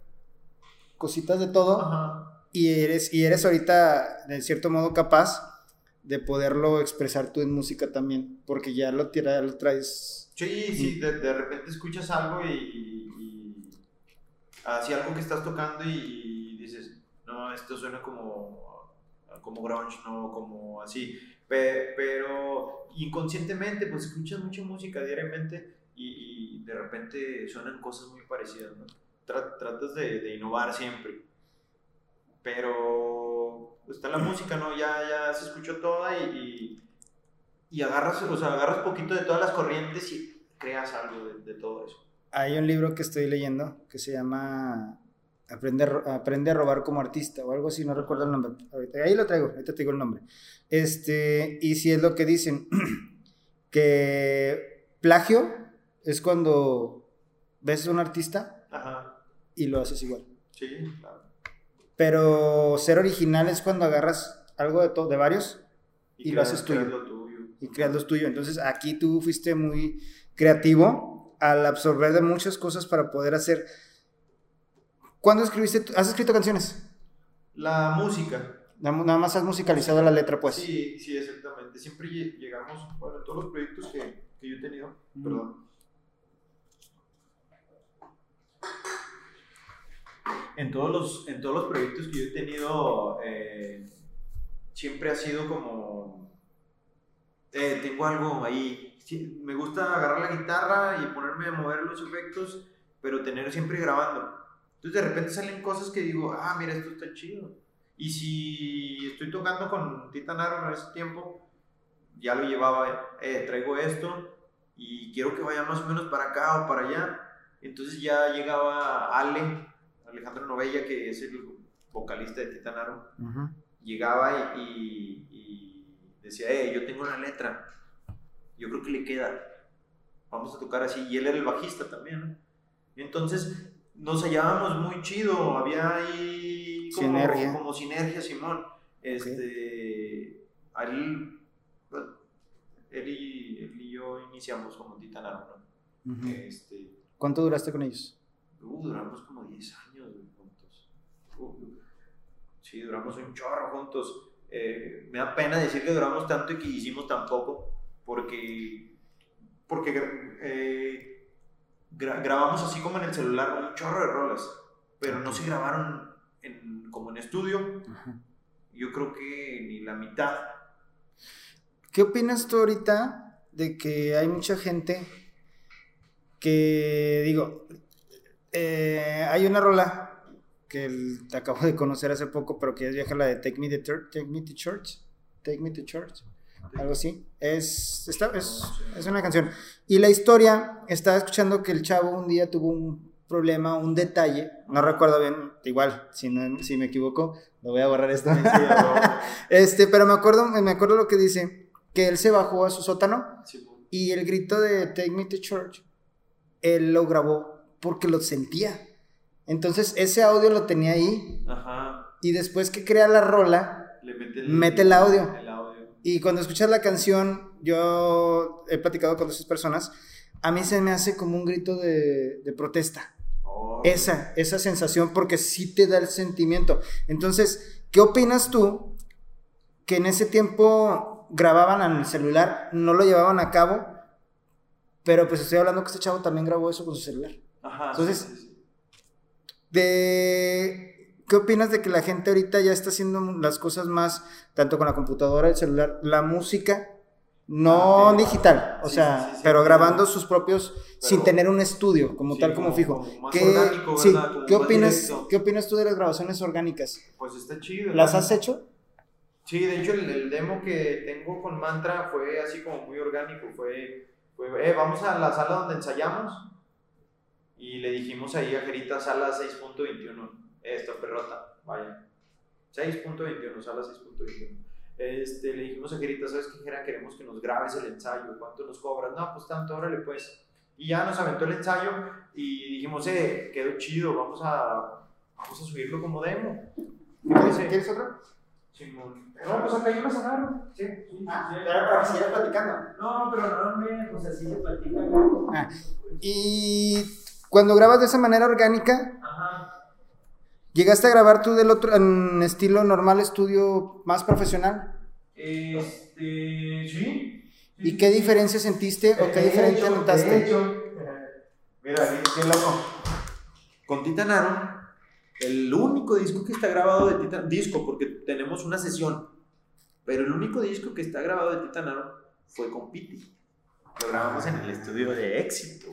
B: cositas de todo
C: Ajá.
B: y eres, y eres ahorita, de cierto modo, capaz de poderlo expresar tú en música también, porque ya lo, tira, lo traes.
C: Sí, sí, de, de repente escuchas algo y, y- así algo que estás tocando y, dices, no, esto suena como, como grunge, no, como así, Pe- pero inconscientemente pues escuchas mucha música diariamente y, de repente suenan cosas muy parecidas, ¿no? Tra- tratas de, innovar siempre, pero pues, está la música, ¿no? Ya, ya se escuchó toda y, y, agarras, o sea, agarras poquito de todas las corrientes y creas algo de todo eso.
B: Hay un libro que estoy leyendo que se llama Aprende a, ro- Aprende a robar como artista o algo así, no recuerdo el nombre. Ahorita, ahí lo traigo, ahorita te digo el nombre. Este, y si es lo que dicen, que plagio es cuando ves a un artista
C: Ajá,
B: y lo haces igual.
C: sí, claro.
B: Pero ser original es cuando agarras algo de, de varios y lo
C: creas-
B: haces tuyo.
C: creas lo tuyo.
B: y creas los tuyos. Entonces aquí tú fuiste muy creativo al absorber de muchas cosas para poder hacer. ¿Cuándo escribiste? ¿Has escrito canciones?
C: La música.
B: Na- Nada más has musicalizado la letra, pues.
C: Sí, sí, exactamente. Siempre lle- llegamos, bueno, en todos los proyectos que, que yo he tenido,
B: Ujú.
C: perdón. En todos los, en todos los proyectos que yo he tenido, eh, siempre ha sido como, eh, tengo algo ahí. Sí, me gusta agarrar la guitarra y ponerme a mover los efectos, pero tener siempre grabando. Entonces de repente salen cosas que digo, ah, mira, esto está chido. Y si estoy tocando con Titan Aaron en ese tiempo, ya lo llevaba, eh, traigo esto y quiero que vaya más o menos para acá o para allá. Entonces ya llegaba Ale, Alejandro Novella, que es el vocalista de Titan Aaron, llegaba y, y- y decía, eh, yo tengo una letra, yo creo que le queda, vamos a tocar así. Y él era el bajista también, ¿no? Entonces nos hallábamos muy chido, había ahí como
B: Sinergia.
C: como sinergia, Simón. Este, él, él, y, él y yo iniciamos como Titan Aaron, ¿no? Este,
B: ¿Cuánto duraste con ellos?
C: Uh, duramos como 10 años juntos. Uh, sí, duramos un chorro juntos. Eh, me da pena decir que duramos tanto y que hicimos tan poco, porque, porque eh, gra- grabamos así como en el celular un chorro de rolas, pero no se grabaron en, como en estudio.
B: Ajá.
C: Yo creo que ni la mitad.
B: ¿Qué opinas tú ahorita de que hay mucha gente que, digo, eh, hay una rola que el- te acabo de conocer hace poco, pero que es vieja, la de Take Me, to Church, Take Me to Church, Take Me to Church, algo así. Es, está- es, es una canción. Y la historia, estaba escuchando que el chavo un día tuvo un problema, un detalle, no recuerdo bien, igual, si, no, si me equivoco, lo voy a borrar esto. Este, pero me acuerdo, me acuerdo lo que dice, que él se bajó a su sótano y el grito de Take Me to Church, él lo grabó porque lo sentía. Entonces ese audio lo tenía ahí
C: Ajá.
B: y después que crea la rola
C: Le mete el,
B: Mete el audio.
C: El audio.
B: Y cuando escuchas la canción, yo he platicado con esas personas, a mí se me hace como un grito de, de protesta.
C: Oh,
B: Esa, esa sensación porque sí te da el sentimiento. Entonces, ¿qué opinas tú que en ese tiempo grababan en el celular, no lo llevaban a cabo, pero pues estoy hablando que este chavo también grabó eso con su celular?
C: Ajá,
B: Entonces,
C: sí, sí.
B: De ¿qué opinas de que la gente ahorita ya está haciendo las cosas más tanto con la computadora, el celular, la música no
C: Ah,
B: digital, o
C: Sí,
B: sea,
C: sí, sí,
B: pero grabando sus propios sin
C: Pero-
B: tener un estudio como tal como, fijo.
C: como
B: ¿Qué,
C: orgánico. Como
B: ¿qué opinas. ¿Qué opinas tú de las grabaciones orgánicas?
C: Pues está chido.
B: ¿Las has hecho?
C: Sí, de hecho el, demo que tengo con Mantra fue así como muy orgánico, fue, fue eh, vamos a la sala donde ensayamos y le dijimos ahí a Gerita sala 6.21, esta perrota, vaya, 6.21, sala 6.21. Este, le dijimos a Gerita, ¿sabes qué, Gera? Queremos que nos grabes el ensayo, ¿cuánto nos cobras? No, pues tanto, órale pues. Y ya nos aventó el ensayo y dijimos, eh, quedó chido, vamos a, vamos a subirlo como demo.
B: ¿Quieres otro?
C: Simón. No, pues acá yo me sacaron. Sí, sí.
B: Ah, pero para seguir platicando.
C: No, no, pero no, me, pues así se platica.
B: Ah, y cuando grabas de esa manera orgánica, Ajá. ¿Llegaste a grabar tú del otro, en estilo normal, estudio más profesional?
C: Este, sí.
B: ¿Y qué diferencia sentiste o qué diferencia notaste?
C: mira, qué loco. Con Titanaro el único disco que está grabado de Titan, disco, porque tenemos una sesión, pero el único disco que está grabado de Titanaro fue con Piti. Lo grabamos en el estudio de éxito.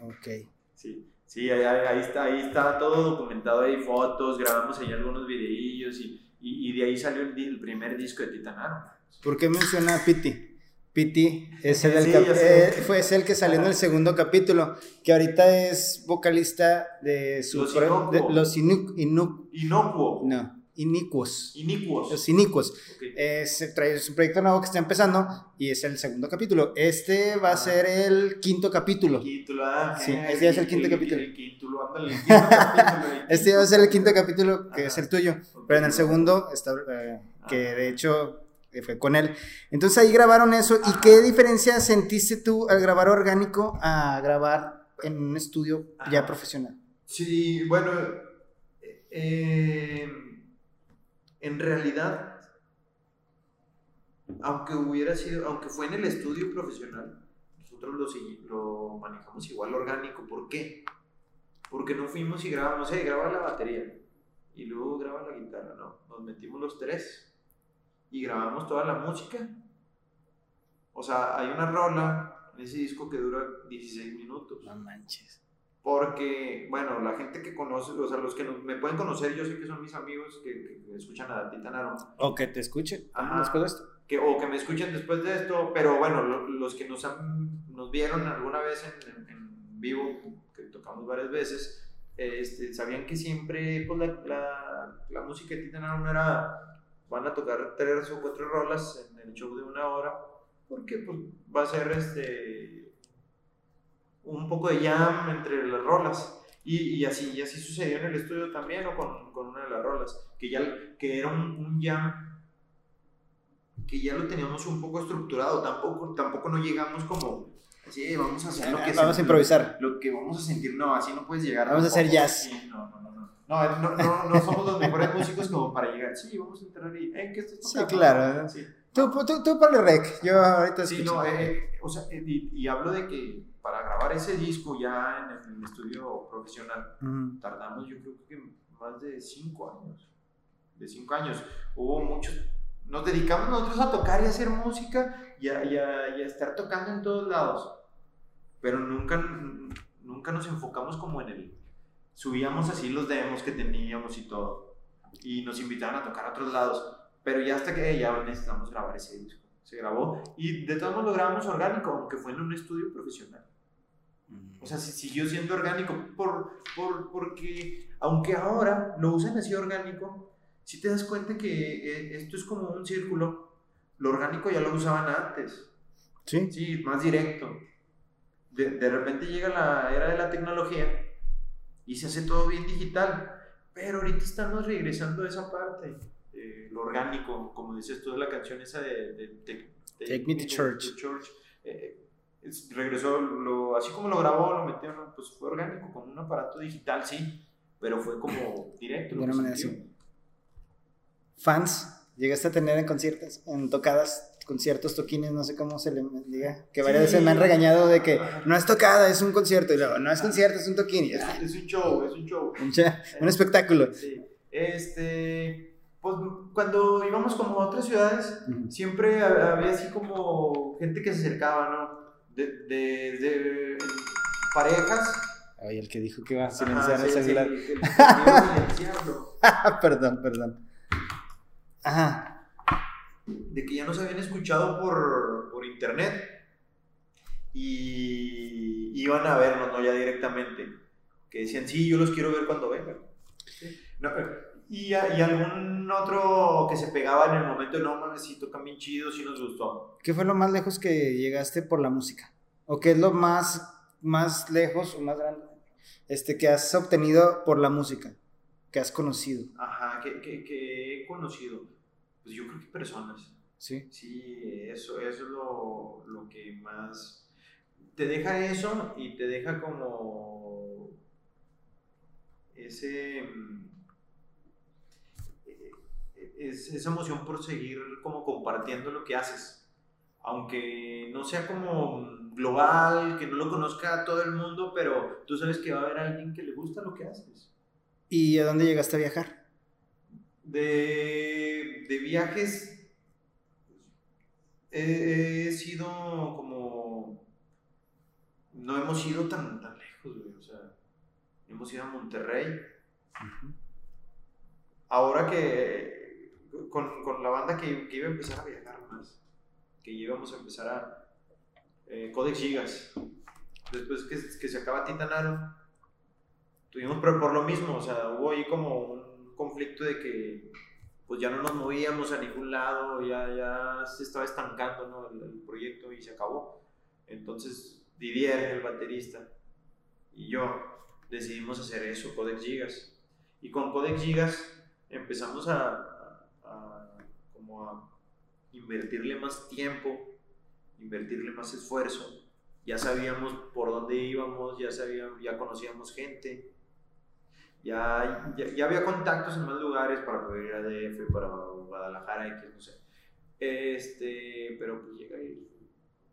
B: Ok.
C: Sí, sí ahí, está, ahí está todo documentado, hay fotos, grabamos ahí algunos videillos y, y, de ahí salió el, primer disco de Titanaro.
B: ¿Por qué menciona Piti? Piti es el, eh, fue el que salió en el segundo capítulo, que ahorita es vocalista de su
C: los, de,
B: los inu,
C: inocuo.
B: No, inicuos.
C: Inicuos.
B: Los inicuos. Es, es, un proyecto nuevo que está empezando y es el segundo capítulo. Este va a ah. ser el quinto capítulo.
C: Quinto, ah,
B: sí, este es el quinto capítulo.
C: El quinto, ándale, el quinto capítulo.
B: este va a ser el quinto capítulo, que es el tuyo. Pero en el segundo está, eh, que de hecho fue con él. Entonces ahí grabaron eso. ¿Y qué diferencia sentiste tú al grabar orgánico a grabar en un estudio ya profesional?
C: Sí, bueno, eh, en realidad, aunque hubiera sido, aunque fue en el estudio profesional, nosotros lo, lo manejamos igual orgánico. ¿Por qué? Porque no fuimos y grabamos, eh, graba la batería y luego graba la guitarra, no, nos metimos los tres y grabamos toda la música. O sea, hay una rola en ese disco que dura 16 minutos.
B: No manches.
C: Porque, bueno, la gente que conoce, o sea, los que me pueden conocer, yo sé que son mis amigos que, escuchan a Titanaro.
B: O que te escuchen después de esto.
C: Que, o que me escuchen después de esto, pero bueno, los que nos, nos vieron alguna vez en, en, vivo, que tocamos varias veces, este, sabían que siempre pues, la, la, la música de Titanaro no era van a tocar tres o cuatro rolas en el show de una hora, porque pues, va a ser este, un poco de jam entre las rolas. Y, y, así, y así sucedió en el estudio también, o con, con, una de las rolas, que, ya, que era un, un, jam que ya lo teníamos un poco estructurado, tampoco, tampoco no llegamos como, así, vamos a hacer lo que...
B: Vamos a improvisar.
C: Lo, que vamos a sentir, no, así no puedes llegar.
B: Vamos a hacer jazz.
C: no, no, no. No, no, no, somos los mejores músicos como para llegar. Sí, vamos a entrar ahí. ¿En qué estás
B: Sí, claro. Sí. Tú, tú, tú ponle rec. Yo ahorita
C: Sí, no, eh, o sea, y, y, hablo de que para grabar ese disco ya en el, estudio profesional, tardamos yo creo que más de cinco años. De cinco años. Hubo muchos. Nos dedicamos nosotros a tocar y a hacer música y a, y a, y a estar tocando en todos lados. Pero nunca, nunca nos enfocamos como en el subíamos así los demos que teníamos y todo. Y nos invitaron a tocar a otros lados. Pero ya hasta que ya necesitamos grabar ese disco. Se grabó y de todos modos lo grabamos orgánico, aunque fue en un estudio profesional. O sea, siguió siendo orgánico por, por, porque, aunque ahora lo usan así orgánico, si te das cuenta que eh, esto es como un círculo, lo orgánico ya lo usaban antes.
B: Sí.
C: Sí, más directo. De, de repente llega la era de la tecnología y se hace todo bien digital. Pero ahorita estamos regresando a esa parte, eh, lo orgánico, como dices tú de la canción esa de, de,
B: Take Me to Church.
C: Eh, regresó, lo, así como lo grabó, lo metieron, pues fue orgánico, con un aparato digital, sí, pero fue como directo.
B: De una manera Fans, llegaste a tener en conciertos, en tocadas conciertos, toquines, no sé cómo se le diga, que varias veces me han regañado de que no es tocada, es un concierto, y luego no es concierto, es un toquín.
C: Es un show, es un show.
B: Un, espectáculo.
C: Sí. Este, pues cuando íbamos como a otras ciudades, siempre había así como gente que se acercaba, ¿no? De, de, parejas.
B: Ay, el que dijo que iba a silenciar el celular.
C: Sí,
B: perdón, perdón. Ajá.
C: de que ya nos habían escuchado por, por internet y iban a vernos, ¿no? Ya directamente. Que decían, sí, yo los quiero ver cuando vengan. Y, y, algún otro que se pegaba en el momento, no mames, sí tocan bien chido, sí nos gustó.
B: ¿Qué fue lo más lejos que llegaste por la música? ¿O qué es lo más, más lejos o más grande este, que has obtenido por la música? Que has conocido.
C: Ajá, que, que, que he conocido. Pues yo creo que personas.
B: Sí.
C: Sí, eso, eso es lo, lo que más te deja eso y te deja como ese mm, es, esa emoción por seguir como compartiendo lo que haces aunque no sea como global que no lo conozca todo el mundo pero tú sabes que va a haber alguien que le gusta lo que haces
B: ¿y a dónde llegaste a viajar?
C: de, de viajes he sido como no hemos ido tan, tan lejos, güey. O sea, hemos ido a Monterrey. Ahora que con, con, la banda que, que, iba a empezar a viajar más, que íbamos a empezar a eh, Codex Gigas, después que, que se acaba Titanaro, tuvimos, pero por lo mismo, o sea, hubo ahí como un conflicto de que pues ya no nos movíamos a ningún lado, ya, ya se estaba estancando ¿no? el, el proyecto y se acabó. Entonces Didier, el baterista, y yo decidimos hacer eso, Codex Gigas. Y con Codex Gigas empezamos a, como a invertirle más tiempo, invertirle más esfuerzo. Ya sabíamos por dónde íbamos, ya, sabíamos, ya conocíamos gente, ya, ya, había contactos en más lugares para poder ir a DF, para Guadalajara, X, no sé. Este, pero pues llega ahí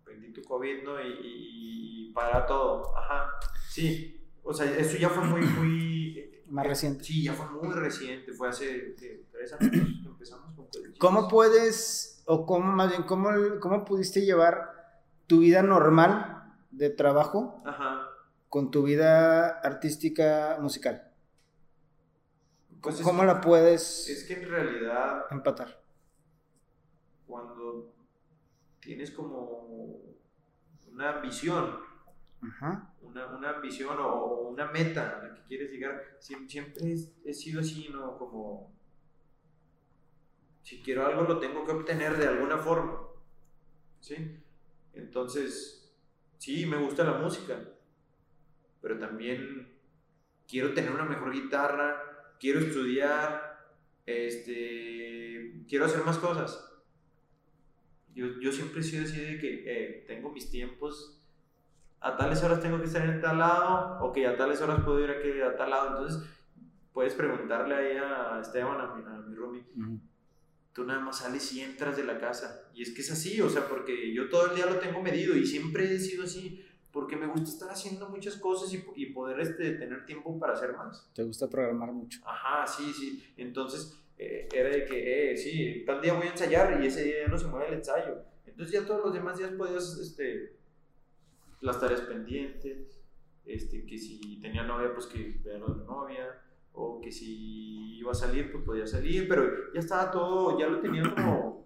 C: bendito COVID, ¿no? Y, para todo. Ajá. Sí. O sea, eso ya fue muy, muy...
B: Más reciente.
C: Sí, ya fue muy reciente. Fue hace tres años empezamos con
B: ¿Cómo puedes, o cómo, más bien, cómo, cómo pudiste llevar tu vida normal de trabajo
C: Ajá.
B: con tu vida artística musical? Pues ¿Cómo la puedes...
C: Es que en realidad...
B: Empatar.
C: Cuando tienes como una ambición, Una, una, ambición o, una meta a la que quieres llegar. Siempre, he sido así, ¿no? Como, si quiero algo lo tengo que obtener de alguna forma, ¿sí? Entonces, sí, me gusta la música, pero también quiero tener una mejor guitarra, quiero estudiar, este, quiero hacer más cosas. Yo, yo siempre he sido así que eh, tengo mis tiempos, a tales horas tengo que estar en tal lado, o que a tales horas puedo ir aquí a tal lado. Entonces, puedes preguntarle ahí a Esteban, a mi, a mi roomie, tú nada más sales y entras de la casa. Y es que es así, o sea, porque yo todo el día lo tengo medido y siempre he sido así, porque me gusta estar haciendo muchas cosas y, y poder este, tener tiempo para hacer más.
B: ¿Te gusta programar mucho?
C: Ajá, sí, sí. Entonces, eh, era de que, eh, sí, tal día voy a ensayar y ese día ya no se mueve el ensayo. Entonces ya todos los demás días podías, este, las tareas pendientes, este, que si tenía novia, pues que vea lo de novia, o que si iba a salir, pues podía salir, pero ya estaba todo, ya lo tenía como,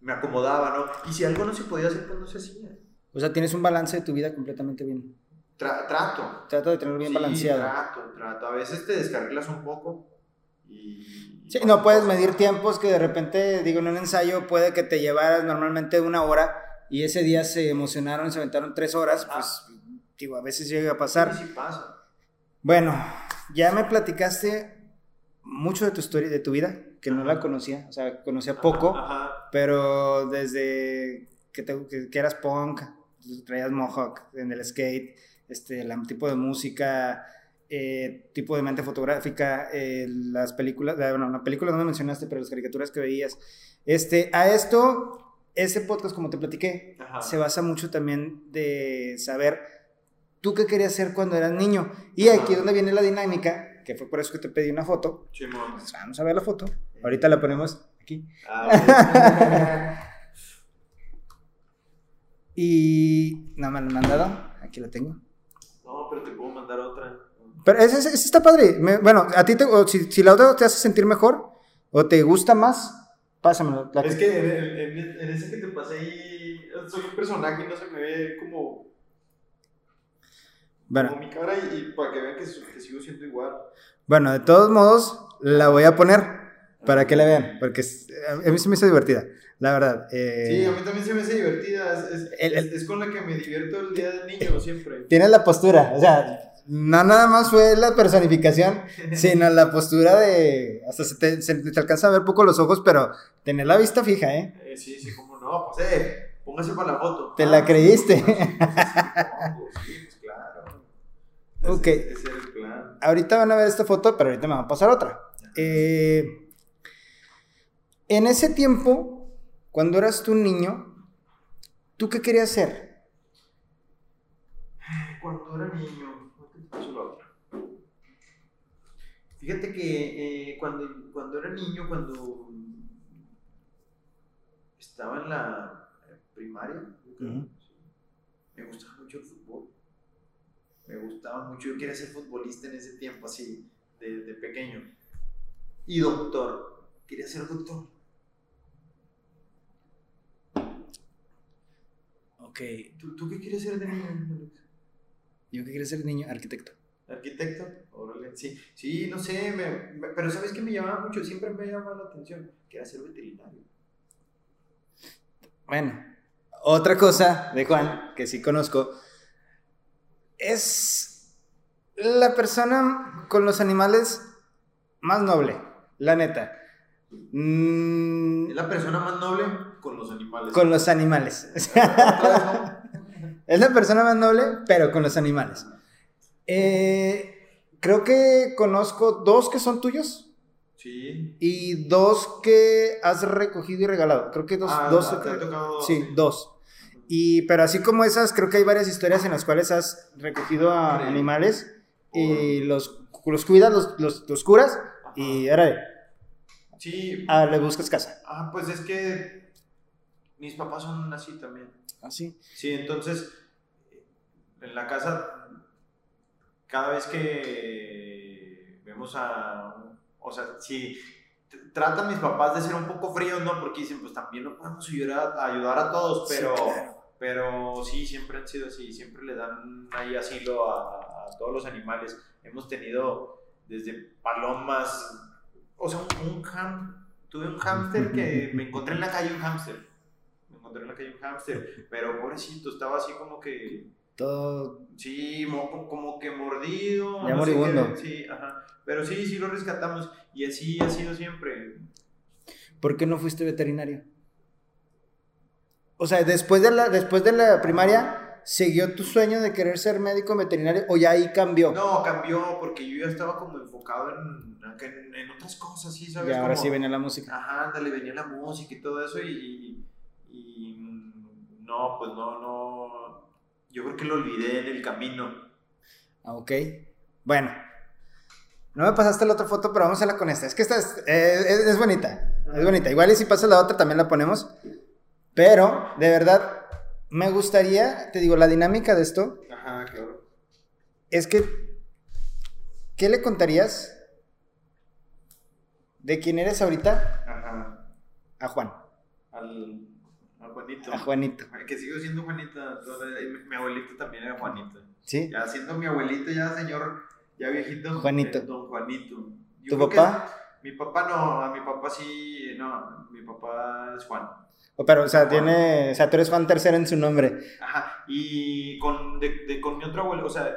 C: me acomodaba, ¿no? Y si algo no se podía hacer, pues no se hacía.
B: O sea, tienes un balance de tu vida completamente bien.
C: trato.
B: Trato de tenerlo bien sí, balanceado.
C: Trato, trato. A veces te descargas un poco,
B: sí, no puedes medir tiempos que de repente, digo, en un ensayo puede que te llevaras normalmente una hora y ese día se emocionaron, se aventaron tres horas, pues digo, a veces llega a pasar.
C: Sí, pasa.
B: Bueno, ya me platicaste mucho de tu historia, de tu vida, que no la conocía, o sea, conocía poco, pero desde que, que, eras punk, traías mohawk en el skate, este, el tipo de música, eh, tipo de mente fotográfica, eh, las películas, bueno, la película no me mencionaste, pero las caricaturas que veías. Este, a esto, ese podcast, como te platiqué, se basa mucho también de saber tú qué querías hacer cuando eras niño. Y aquí es donde viene la dinámica, que fue por eso que te pedí una foto. Pues vamos a ver la foto. Ahorita la ponemos aquí. Ah, y no me la han mandado. Aquí la tengo.
C: No, pero te puedo mandar otra.
B: Pero ese, ese está padre. bueno, a ti, te, si, si, la otra te hace sentir mejor o te gusta más, Pásamelo. la
C: Es
B: que-
C: que en, en- en ese que te pasé ahí, soy un personaje y no se me ve como,
B: Bueno,
C: como mi cara y, y para que vean que, que sigo siendo igual.
B: bueno, de todos modos, la voy a poner para que la vean, porque a mí se me hizo divertida, la verdad. eh,
C: Sí, a mí también se me hace divertida. Es, es,
B: El- el-
C: es- con la que me divierto el día del niño siempre.
B: Tienes la postura, o sea, no nada más fue la personificación, sino la postura de. Hasta se te, se te alcanza a ver poco los ojos, pero tener la vista fija, ¿eh?
C: Eh, sí, sí, cómo no. Pues, eh, póngase para la foto.
B: Te la creíste.
C: Sí, pues claro.
B: Ok.
C: Ese, ese era el plan.
B: Ahorita van a ver esta foto, pero ahorita me va a pasar otra. Eh, en ese tiempo, cuando eras tú un niño, ¿tú qué querías ser?
C: Cuando era niño. Fíjate que eh, cuando, cuando era niño, cuando estaba en la primaria, me gustaba mucho el fútbol. Me gustaba mucho, yo quería ser futbolista en ese tiempo, así, de, de pequeño. Y doctor, quería ser doctor.
B: Ok,
C: ¿Tú, tú qué quieres ser de niño?
B: Yo qué quería ser niño, arquitecto.
C: ¿Arquitecto? Órale, sí. Sí, no sé, me- me- pero ¿sabes qué me llamaba mucho? Siempre me llamaba la atención, que era ser veterinario.
B: Bueno, otra cosa de Juan, que sí conozco, es la persona con los animales más noble, la neta. Mm,
C: Es la persona más noble con los animales.
B: con los animales. Es la persona más noble, pero con los animales. Eh, creo que conozco dos que son tuyos
C: Sí.
B: y dos que has recogido y regalado. Creo que dos.
C: Ah,
B: dos
C: te ha tocado dos,
B: sí,
C: sí.
B: dos. Y, pero así como esas, creo que hay varias historias en las cuales has recogido a animales y los, los cuidas, los, los, los curas
C: Ajá.
B: y ahora
C: Sí.
B: ah, le buscas casa.
C: Ah, pues es que mis papás son así también.
B: Así.
C: Sí, entonces, en la casa, cada vez que vemos a, o sea, si tratan mis papás de ser un poco fríos, ¿no? Porque dicen, pues también no podemos ayudar a, ayudar a todos,
B: Sí,
C: pero,
B: claro.
C: Pero sí, siempre han sido así, siempre le dan ahí asilo a, a todos los animales. Hemos tenido desde palomas, o sea, un, un ham, tuve un hámster que me encontré en la calle un hámster. Me encontré en la calle un hámster, pero pobrecito, estaba así como que,
B: Todo.
C: sí, mo- como que mordido.
B: Ya
C: no sé
B: moribundo.
C: qué, sí, ajá. Pero sí, sí lo rescatamos y así ha sido siempre.
B: ¿Por qué no fuiste veterinario? O sea, después de la, después de la primaria, ¿siguió tu sueño de querer ser médico veterinario o ya ahí cambió?
C: No, cambió porque yo ya estaba como enfocado en, en, en otras cosas, ¿sí? ¿Sabes?
B: y ahora
C: Como-
B: sí venía la música.
C: Ajá, ándale, venía la música y todo eso y, y, y, mm, no, pues no, no, yo creo que lo olvidé en el camino.
B: Ah, ok. Bueno. No me pasaste la otra foto, pero vamos a la con esta. Es que esta es, eh, es- es bonita. Es bonita. Igual y si pasas la otra también la ponemos. Pero, de verdad, me gustaría, te digo, la dinámica de esto
C: Ajá, claro.
B: es que, ¿qué le contarías de quién eres ahorita
C: Ajá,
B: a Juan?
C: al, al Juanito.
B: A Juanito.
C: Que sigo siendo Juanita, toda- mi, mi abuelito también era Juanito.
B: ¿Sí?
C: Ya siendo mi abuelito, ya señor, ya viejito.
B: Juanito.
C: eh, don Juanito. Yo
B: ¿Tu papá?
C: mi papá no, a mi papá sí, no, mi papá es Juan.
B: Pero, o sea, tiene, o sea, tú eres Juan tercero en su nombre.
C: Ajá, y con, de, de- con mi otro abuelo, o sea,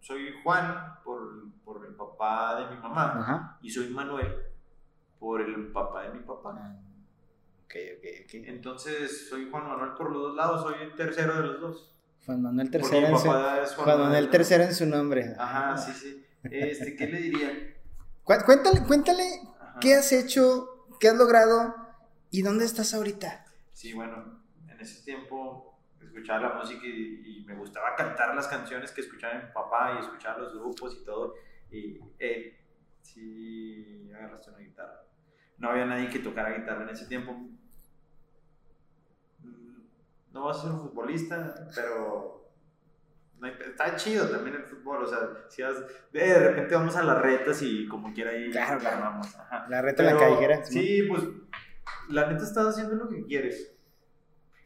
C: soy Juan por, por el papá de mi mamá
B: Ajá.
C: y soy Manuel por el papá de mi papá.
B: Ok, ok, ok.
C: Entonces soy Juan Manuel por los dos lados, soy el tercero de los dos.
B: Juan Manuel
C: mi
B: en su,
C: Juan,
B: Juan Manuel tercero en su nombre.
C: Ajá, sí, sí. Este, ¿qué le diría?
B: Cu- Cuéntale, cuéntale
C: Ajá.
B: qué has hecho, qué has logrado y dónde estás ahorita.
C: Sí, bueno, en ese tiempo escuchaba la música y, y me gustaba cantar las canciones que escuchaba mi papá y escuchaba los grupos y todo. Y eh, sí, agarraste una guitarra. No había nadie que tocara guitarra en ese tiempo. Mm, No vas a ser un futbolista, pero está chido también el fútbol. O sea, si vas- de repente vamos a las retas y como quiera ahí
B: Claro, claro.
C: vamos.
B: La reta en la callejera.
C: Sí, pues la neta estás haciendo lo que quieres.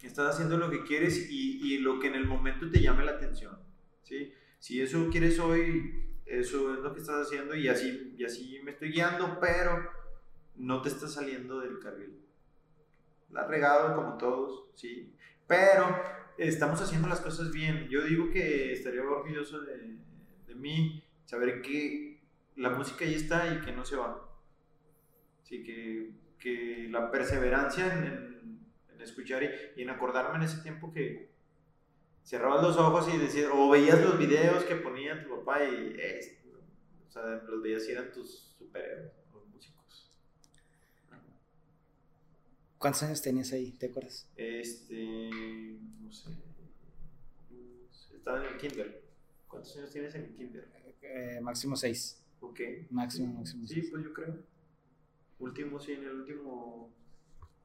C: Estás haciendo lo que quieres y, y lo que en el momento te llame la atención. ¿sí? Si eso quieres hoy, eso es lo que estás haciendo y así, y así me estoy guiando, pero no te estás saliendo del carril. La regado como todos, sí, pero estamos haciendo las cosas bien. Yo digo que estaría orgulloso de, de mí saber que la música ahí está y que no se va. Sí, que, que la perseverancia en, en, en escuchar y, y, en acordarme en ese tiempo que cerrabas los ojos y decías, o veías los videos que ponía tu papá y eh, o sea, los veías y eran tus superhéroes, los músicos.
B: ¿Cuántos años tenías ahí? ¿Te acuerdas?
C: Este, no sé. Estaba en el kinder. ¿Cuántos años tienes en el kinder?
B: Eh, máximo seis.
C: Ok.
B: Máximo, máximo.
C: Sí, pues yo creo. Último, sí, en el último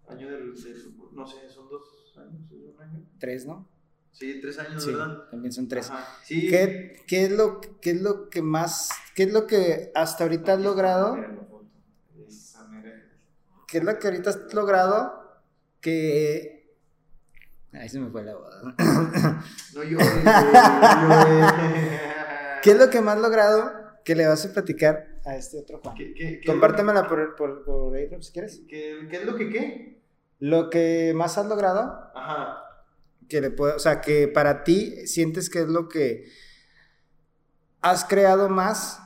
C: año del, del no sé, son dos años, es un año.
B: Tres, ¿no?
C: Sí, tres años,
B: sí,
C: ¿verdad?
B: También son tres.
C: Sí.
B: ¿Qué, qué, es lo, ¿Qué es lo que más, qué es lo que hasta ahorita has logrado? ¿Qué es lo que ahorita has logrado que... Ahí se me fue la voz.
C: No llores, no
B: ¿Qué es lo que más has logrado que le vas a platicar a este otro Juan?
C: ¿Qué, qué, qué
B: Compártemela por, por, por ahí, si quieres.
C: ¿Qué, ¿Qué es lo que qué?
B: Lo que más has logrado
C: Ajá.
B: que le puede, o sea, que para ti sientes que es lo que has creado más.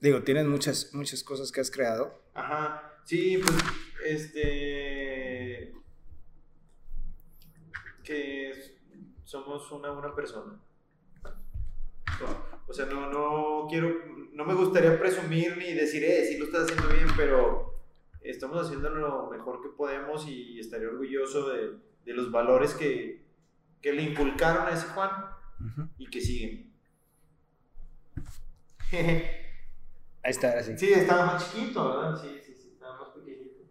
B: Digo, tienes muchas, muchas cosas que has creado.
C: Ajá. Sí, pues, este. Que somos una buena persona. O sea, no, no quiero, no me gustaría presumir ni decir, eh, sí lo estás haciendo bien, pero estamos haciendo lo mejor que podemos y estaría orgulloso de, de los valores que, que, le inculcaron a ese Juan uh -huh. y que siguen.
B: Ahí está, ahora sí.
C: Sí, estaba más chiquito, ¿verdad? Sí, sí, sí, estaba más pequeñito.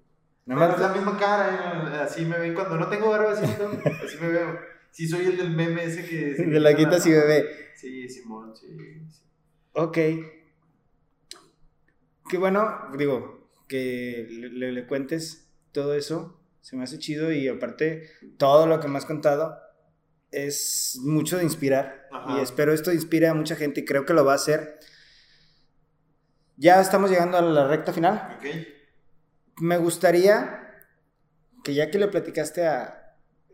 C: No Pero es la misma cara, ¿eh? así me ven cuando no tengo barba, así, así me veo. Sí, soy el del meme ese que... Se
B: de la quita si bebé.
C: Sí, Simón, sí, sí.
B: Ok. Qué bueno, digo, que le, le, cuentes todo eso. Se me hace chido y aparte todo lo que me has contado es mucho de inspirar. Ajá. Y espero esto inspire a mucha gente y creo que lo va a hacer. Ya estamos llegando a la recta final.
C: Okay.
B: Me gustaría que ya que le platicaste a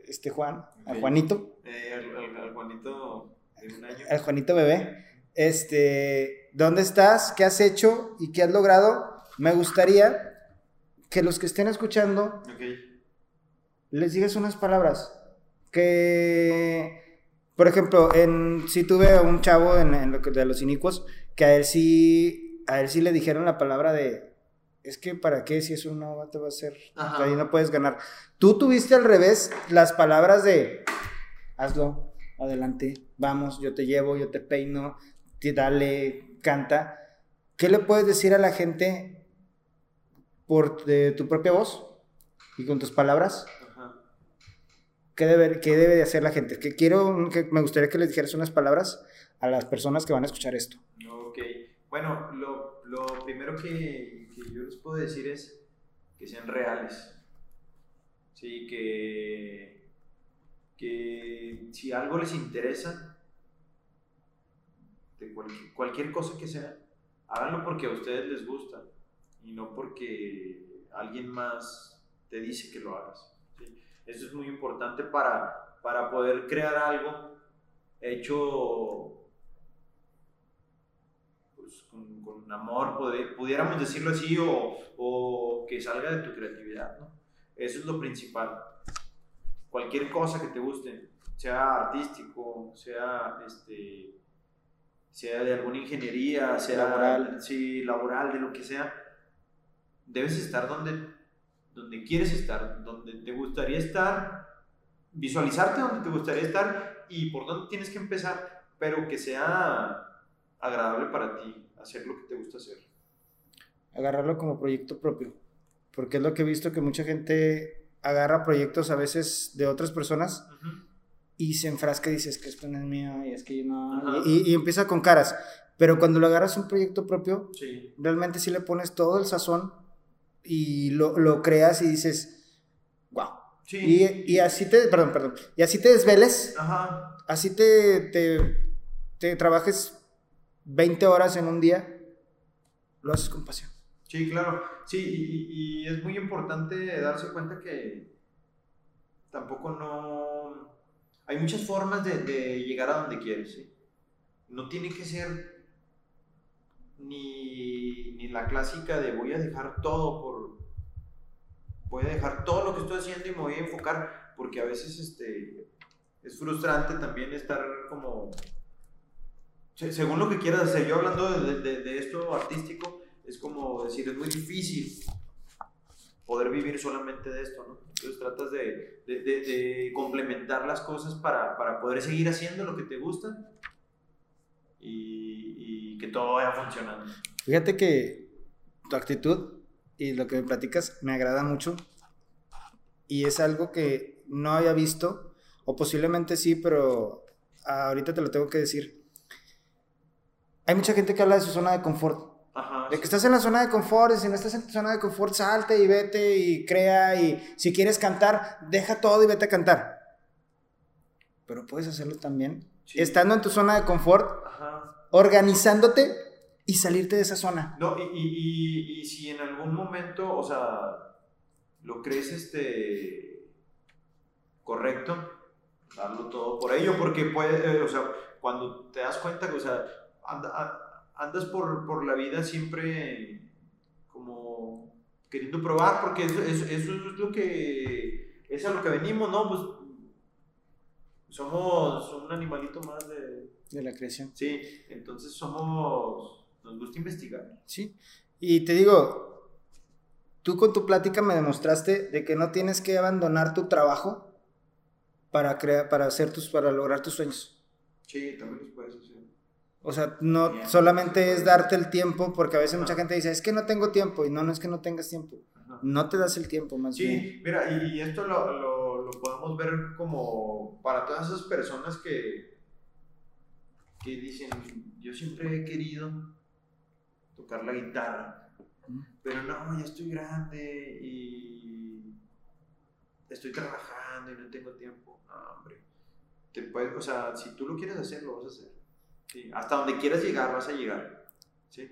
B: este Juan, okay. a Juanito.
C: Eh, al, al, al, Juanito de un año.
B: Al Juanito bebé. Este, ¿dónde estás? ¿Qué has hecho? ¿Y qué has logrado? Me gustaría que los que estén escuchando
C: okay.
B: les digas unas palabras. Que, por ejemplo, en, si tuve a un chavo en, en lo que, de los inicuos, que a él sí, a él sí le dijeron la palabra de, es que para qué si eso no te va a hacer, Ajá. ahí no puedes ganar. Tú tuviste al revés las palabras de, hazlo, adelante, vamos, yo te llevo, yo te peino, te dale, canta. ¿Qué le puedes decir a la gente por de tu propia voz y con tus palabras?
C: Ajá.
B: ¿Qué debe, ¿Qué debe de hacer la gente? Que quiero, que me gustaría que les dijeras unas palabras a las personas que van a escuchar esto.
C: Ok, bueno, lo, lo primero que, que yo les puedo decir es que sean reales. Sí, que, que si algo les interesa, de cualquier, cualquier cosa que sea, háganlo porque a ustedes les gusta y no porque alguien más te dice que lo hagas. ¿sí? Eso es muy importante para, para poder crear algo hecho pues, con, con, amor, poder, pudiéramos decirlo así, o, o, que salga de tu creatividad. ¿no? Eso es lo principal. Cualquier cosa que te guste, sea artístico, sea este sea de alguna ingeniería, sea
B: laboral,
C: sí, laboral, de lo que sea, debes estar donde, donde quieres estar, donde te gustaría estar, visualizarte donde te gustaría estar y por dónde tienes que empezar, pero que sea agradable para ti, hacer lo que te gusta hacer.
B: Agarrarlo como proyecto propio, porque es lo que he visto que mucha gente agarra proyectos a veces de otras personas. Uh -huh y se enfrasca y dices que esto no es mío y es que yo no. Y, y, empieza con caras. Pero cuando lo agarras un proyecto propio,
C: sí.
B: realmente sí le pones todo el sazón y lo, lo creas y dices, wow.
C: Sí.
B: Y, y así te, perdón, perdón, y así te desveles,
C: Ajá.
B: así te, te, te trabajes 20 horas en un día, lo haces con pasión.
C: Sí, claro. Sí, y, es muy importante darse cuenta que tampoco no... Hay muchas formas de, de llegar a donde quieres, ¿sí? No tiene que ser ni, ni la clásica de voy a dejar todo por... Voy a dejar todo lo que estoy haciendo y me voy a enfocar, porque a veces este, es frustrante también estar como... se- Según lo que quieras hacer, yo hablando de, de- de esto artístico, es como decir, es muy difícil poder vivir solamente de esto, ¿no? Entonces tratas de, de- de- de complementar las cosas para, para poder seguir haciendo lo que te gusta y, y que todo vaya funcionando.
B: Fíjate que tu actitud y lo que me platicas me agrada mucho y es algo que no había visto o posiblemente sí, pero ahorita te lo tengo que decir. Hay mucha gente que habla de su zona de confort.
C: Ajá.
B: De que estás en la zona de confort y si no estás en tu zona de confort, salte y vete y crea y si quieres cantar, deja todo y vete a cantar. Pero puedes hacerlo también
C: Sí.
B: estando en tu zona de confort,
C: Ajá.
B: organizándote y salirte de esa zona.
C: No, y, y, y, y si en algún momento, o sea, lo crees este correcto, darlo todo por ello, porque puede, eh, o sea, cuando te das cuenta que, o sea, andas por, por la vida siempre como queriendo probar, porque eso, eso, eso es lo que, es a lo que venimos, ¿no? Pues somos un animalito más de...
B: De la creación.
C: Sí, entonces somos, nos gusta investigar.
B: Sí. Y te digo, tú con tu plática me demostraste de que no tienes que abandonar tu trabajo para crear, para hacer tus, para lograr tus sueños.
C: Sí, también los puedes hacer.
B: O sea, no solamente es darte el tiempo, porque a veces mucha gente dice, es que no tengo tiempo, y no, no es que no tengas tiempo, no te das el tiempo más bien.
C: Sí, mira, y, esto lo, lo, lo podemos ver como para todas esas personas que, que dicen, yo siempre he querido tocar la guitarra, pero no, ya estoy grande y estoy trabajando y no tengo tiempo. No, hombre. Te puedes, o sea, si tú lo quieres hacer, lo vas a hacer. Sí, Hasta donde quieras llegar, vas a llegar. ¿sí?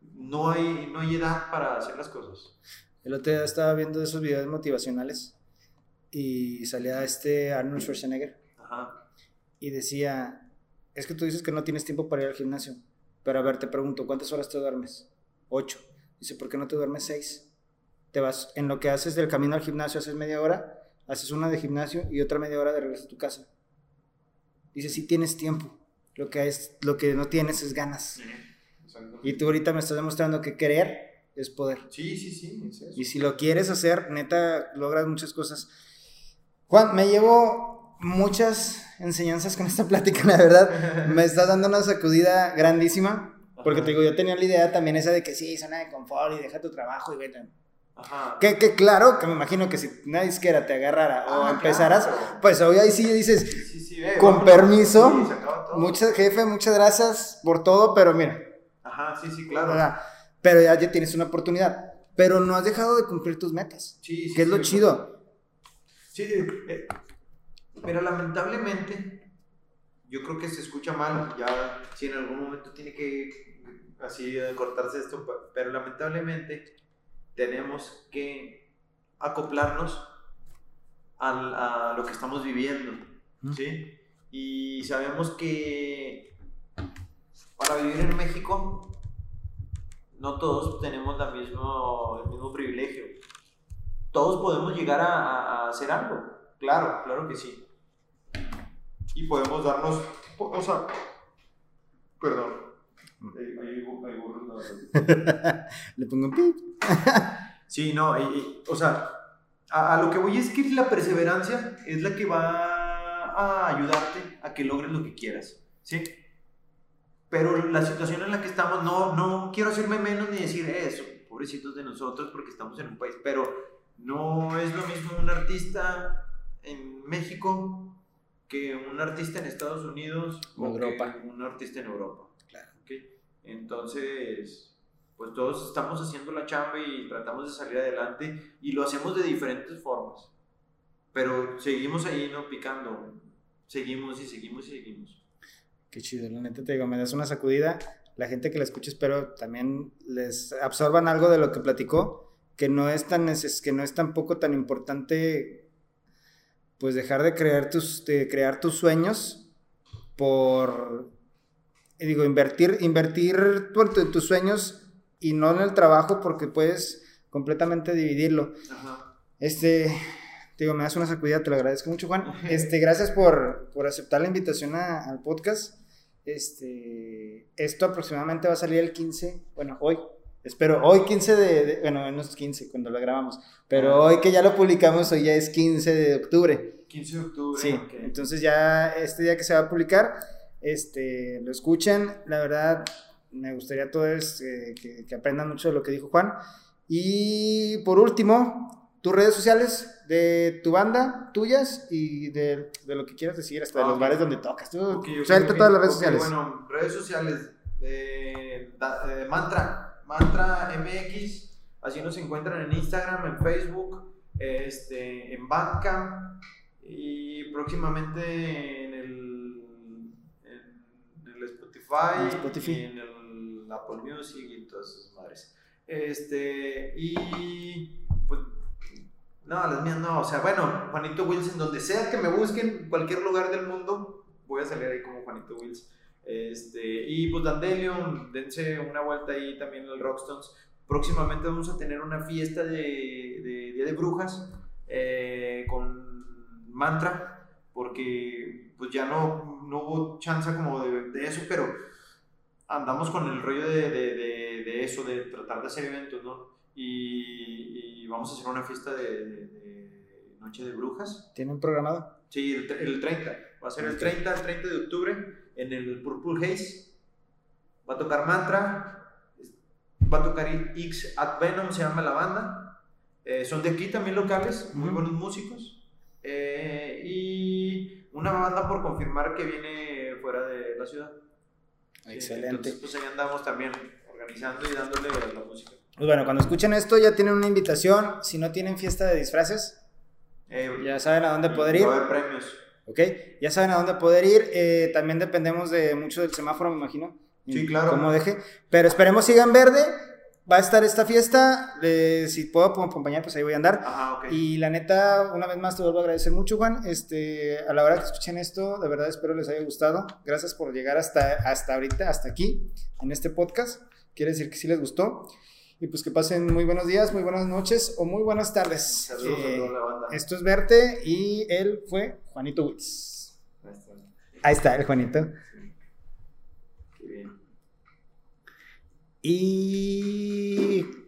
C: No, hay, no hay edad para hacer las cosas.
B: El otro día estaba viendo esos videos motivacionales y salía este Arnold Schwarzenegger
C: Ajá.
B: y decía, es que tú dices que no tienes tiempo para ir al gimnasio, pero a ver, te pregunto, ¿cuántas horas te duermes? Ocho. Dice, ¿por qué no te duermes seis? Te vas, en lo que haces del camino al gimnasio, haces media hora, haces una de gimnasio y otra media hora de regreso a tu casa. Dice, sí tienes tiempo, lo que, es, lo que no tienes es ganas.
C: Exacto.
B: Y tú ahorita me estás demostrando que querer es poder.
C: Sí, sí, sí, es eso.
B: Y si lo quieres hacer, neta, logras muchas cosas. Juan, me llevo muchas enseñanzas con esta plática, la verdad. Me estás dando una sacudida grandísima. Porque te digo, yo tenía la idea también esa de que sí, zona de confort y deja tu trabajo y vete.
C: Ajá.
B: Que, que claro, que me imagino que si una disquera te agarrara o
C: Ah,
B: empezaras,
C: claro.
B: pues hoy ahí sí dices,
C: Sí, sí, sí, ve,
B: con permiso,
C: Sí,
B: muchas, jefe, muchas gracias por todo, pero mira,
C: Ajá, sí, sí, claro.
B: ¿verdad? pero ya, ya tienes una oportunidad. Pero no has dejado de cumplir tus metas,
C: Sí, sí,
B: que es lo chido.
C: Sí, eh, eh, pero lamentablemente, yo creo que se escucha mal, ya si en algún momento tiene que así eh, cortarse esto, pero lamentablemente tenemos que acoplarnos al- a lo que estamos viviendo. ¿sí? Y sabemos que para vivir en México no todos tenemos la mismo, el mismo privilegio. Todos podemos llegar a, hacer algo, claro, claro que sí. Y podemos darnos, o sea, perdón.
B: Le pongo un pip.
C: Sí, no, y- y, o sea, a, a lo que voy es que la perseverancia es la que va a ayudarte a que logres lo que quieras, ¿sí? Pero la situación en la que estamos, no, no quiero hacerme menos ni decir eso, pobrecitos de nosotros porque estamos en un país, pero no es lo mismo un artista en México que un artista en Estados Unidos o
B: Europa.
C: que un artista en Europa. Entonces, pues todos estamos haciendo la chamba y tratamos de salir adelante y lo hacemos de diferentes formas. Pero seguimos ahí, ¿no? Picando. Seguimos y seguimos y seguimos.
B: Qué chido, la neta te digo, me das una sacudida. La gente que la escuche espero también les absorban algo de lo que platicó, que no es tan, que no es tampoco tan importante pues dejar de crear tus, de crear tus sueños por, digo, invertir, invertir por tus sueños y no en el trabajo porque puedes completamente dividirlo. Este, digo, me das una sacudida, te lo agradezco mucho, Juan. Este, gracias por, por aceptar la invitación al podcast. Este, esto aproximadamente va a salir el 15, bueno, hoy, Espero, hoy 15 de, bueno, no es 15 cuando lo grabamos, pero ah. hoy que ya lo publicamos, hoy ya es 15 de octubre.
C: 15 de octubre.
B: Sí, entonces ya este día que se va a publicar, este, lo escuchen, la verdad me gustaría a todos eh, que, que, aprendan mucho de lo que dijo Juan. Y por último, tus redes sociales de tu banda, tuyas y de, de lo que quieras decir, hasta de los bares donde tocas. Tú, suelta todas las redes sociales.
C: Bueno, redes sociales de, de Mantra Mantra MX, así nos encuentran en Instagram, en Facebook, este, en Bandcamp y próximamente el Spotify, y en el Apple Music y todas esas madres. Este, y pues, no, las mías no, o sea, bueno, Juanito Wilson, donde sea que me busquen, cualquier lugar del mundo, voy a salir ahí como Juanito Wilson. Este, y pues Dandelion, dense una vuelta ahí también en el Rockstones. Próximamente vamos a tener una fiesta de, de Día de Brujas eh, con mantra, porque pues ya no, no hubo chance como de, de, eso, pero andamos con el rollo de, de, eso, de tratar de hacer eventos, ¿no? Y, y vamos a hacer una fiesta de, Noche de Brujas.
B: ¿Tienen programado?
C: Sí, el, el 30. Va a ser el 30, el 30 de octubre en el Purple Haze. Va a tocar Mantra, va a tocar X At Venom, se llama la banda. Eh, son de aquí también locales, muy buenos músicos. Eh, y una banda por confirmar que viene fuera de la ciudad.
B: Excelente.
C: Entonces, pues ahí andamos también organizando y dándole la música.
B: Pues bueno, cuando escuchen esto ya tienen una invitación. Si no tienen fiesta de disfraces, eh, ya saben a dónde poder ir.
C: Va a haber premios.
B: ¿ok? Ya saben a dónde poder ir. Eh, también dependemos de mucho del semáforo, me imagino.
C: Sí, claro.
B: Como deje. Pero esperemos sigan verde. Va a estar esta fiesta. si puedo acompañar, pues ahí voy a andar.
C: Ajá,
B: Y la neta, una vez más te vuelvo a agradecer mucho, Juan. Este, a la hora que escuchen esto, de verdad espero les haya gustado. Gracias por llegar hasta, hasta ahorita, hasta aquí, en este podcast. Quiere decir que sí les gustó. Y pues que pasen muy buenos días, muy buenas noches o muy buenas tardes.
C: Saludos a toda la banda.
B: Esto es Verte y él fue Juanito Witz. Ahí está. el Juanito.
C: Qué bien.
B: Y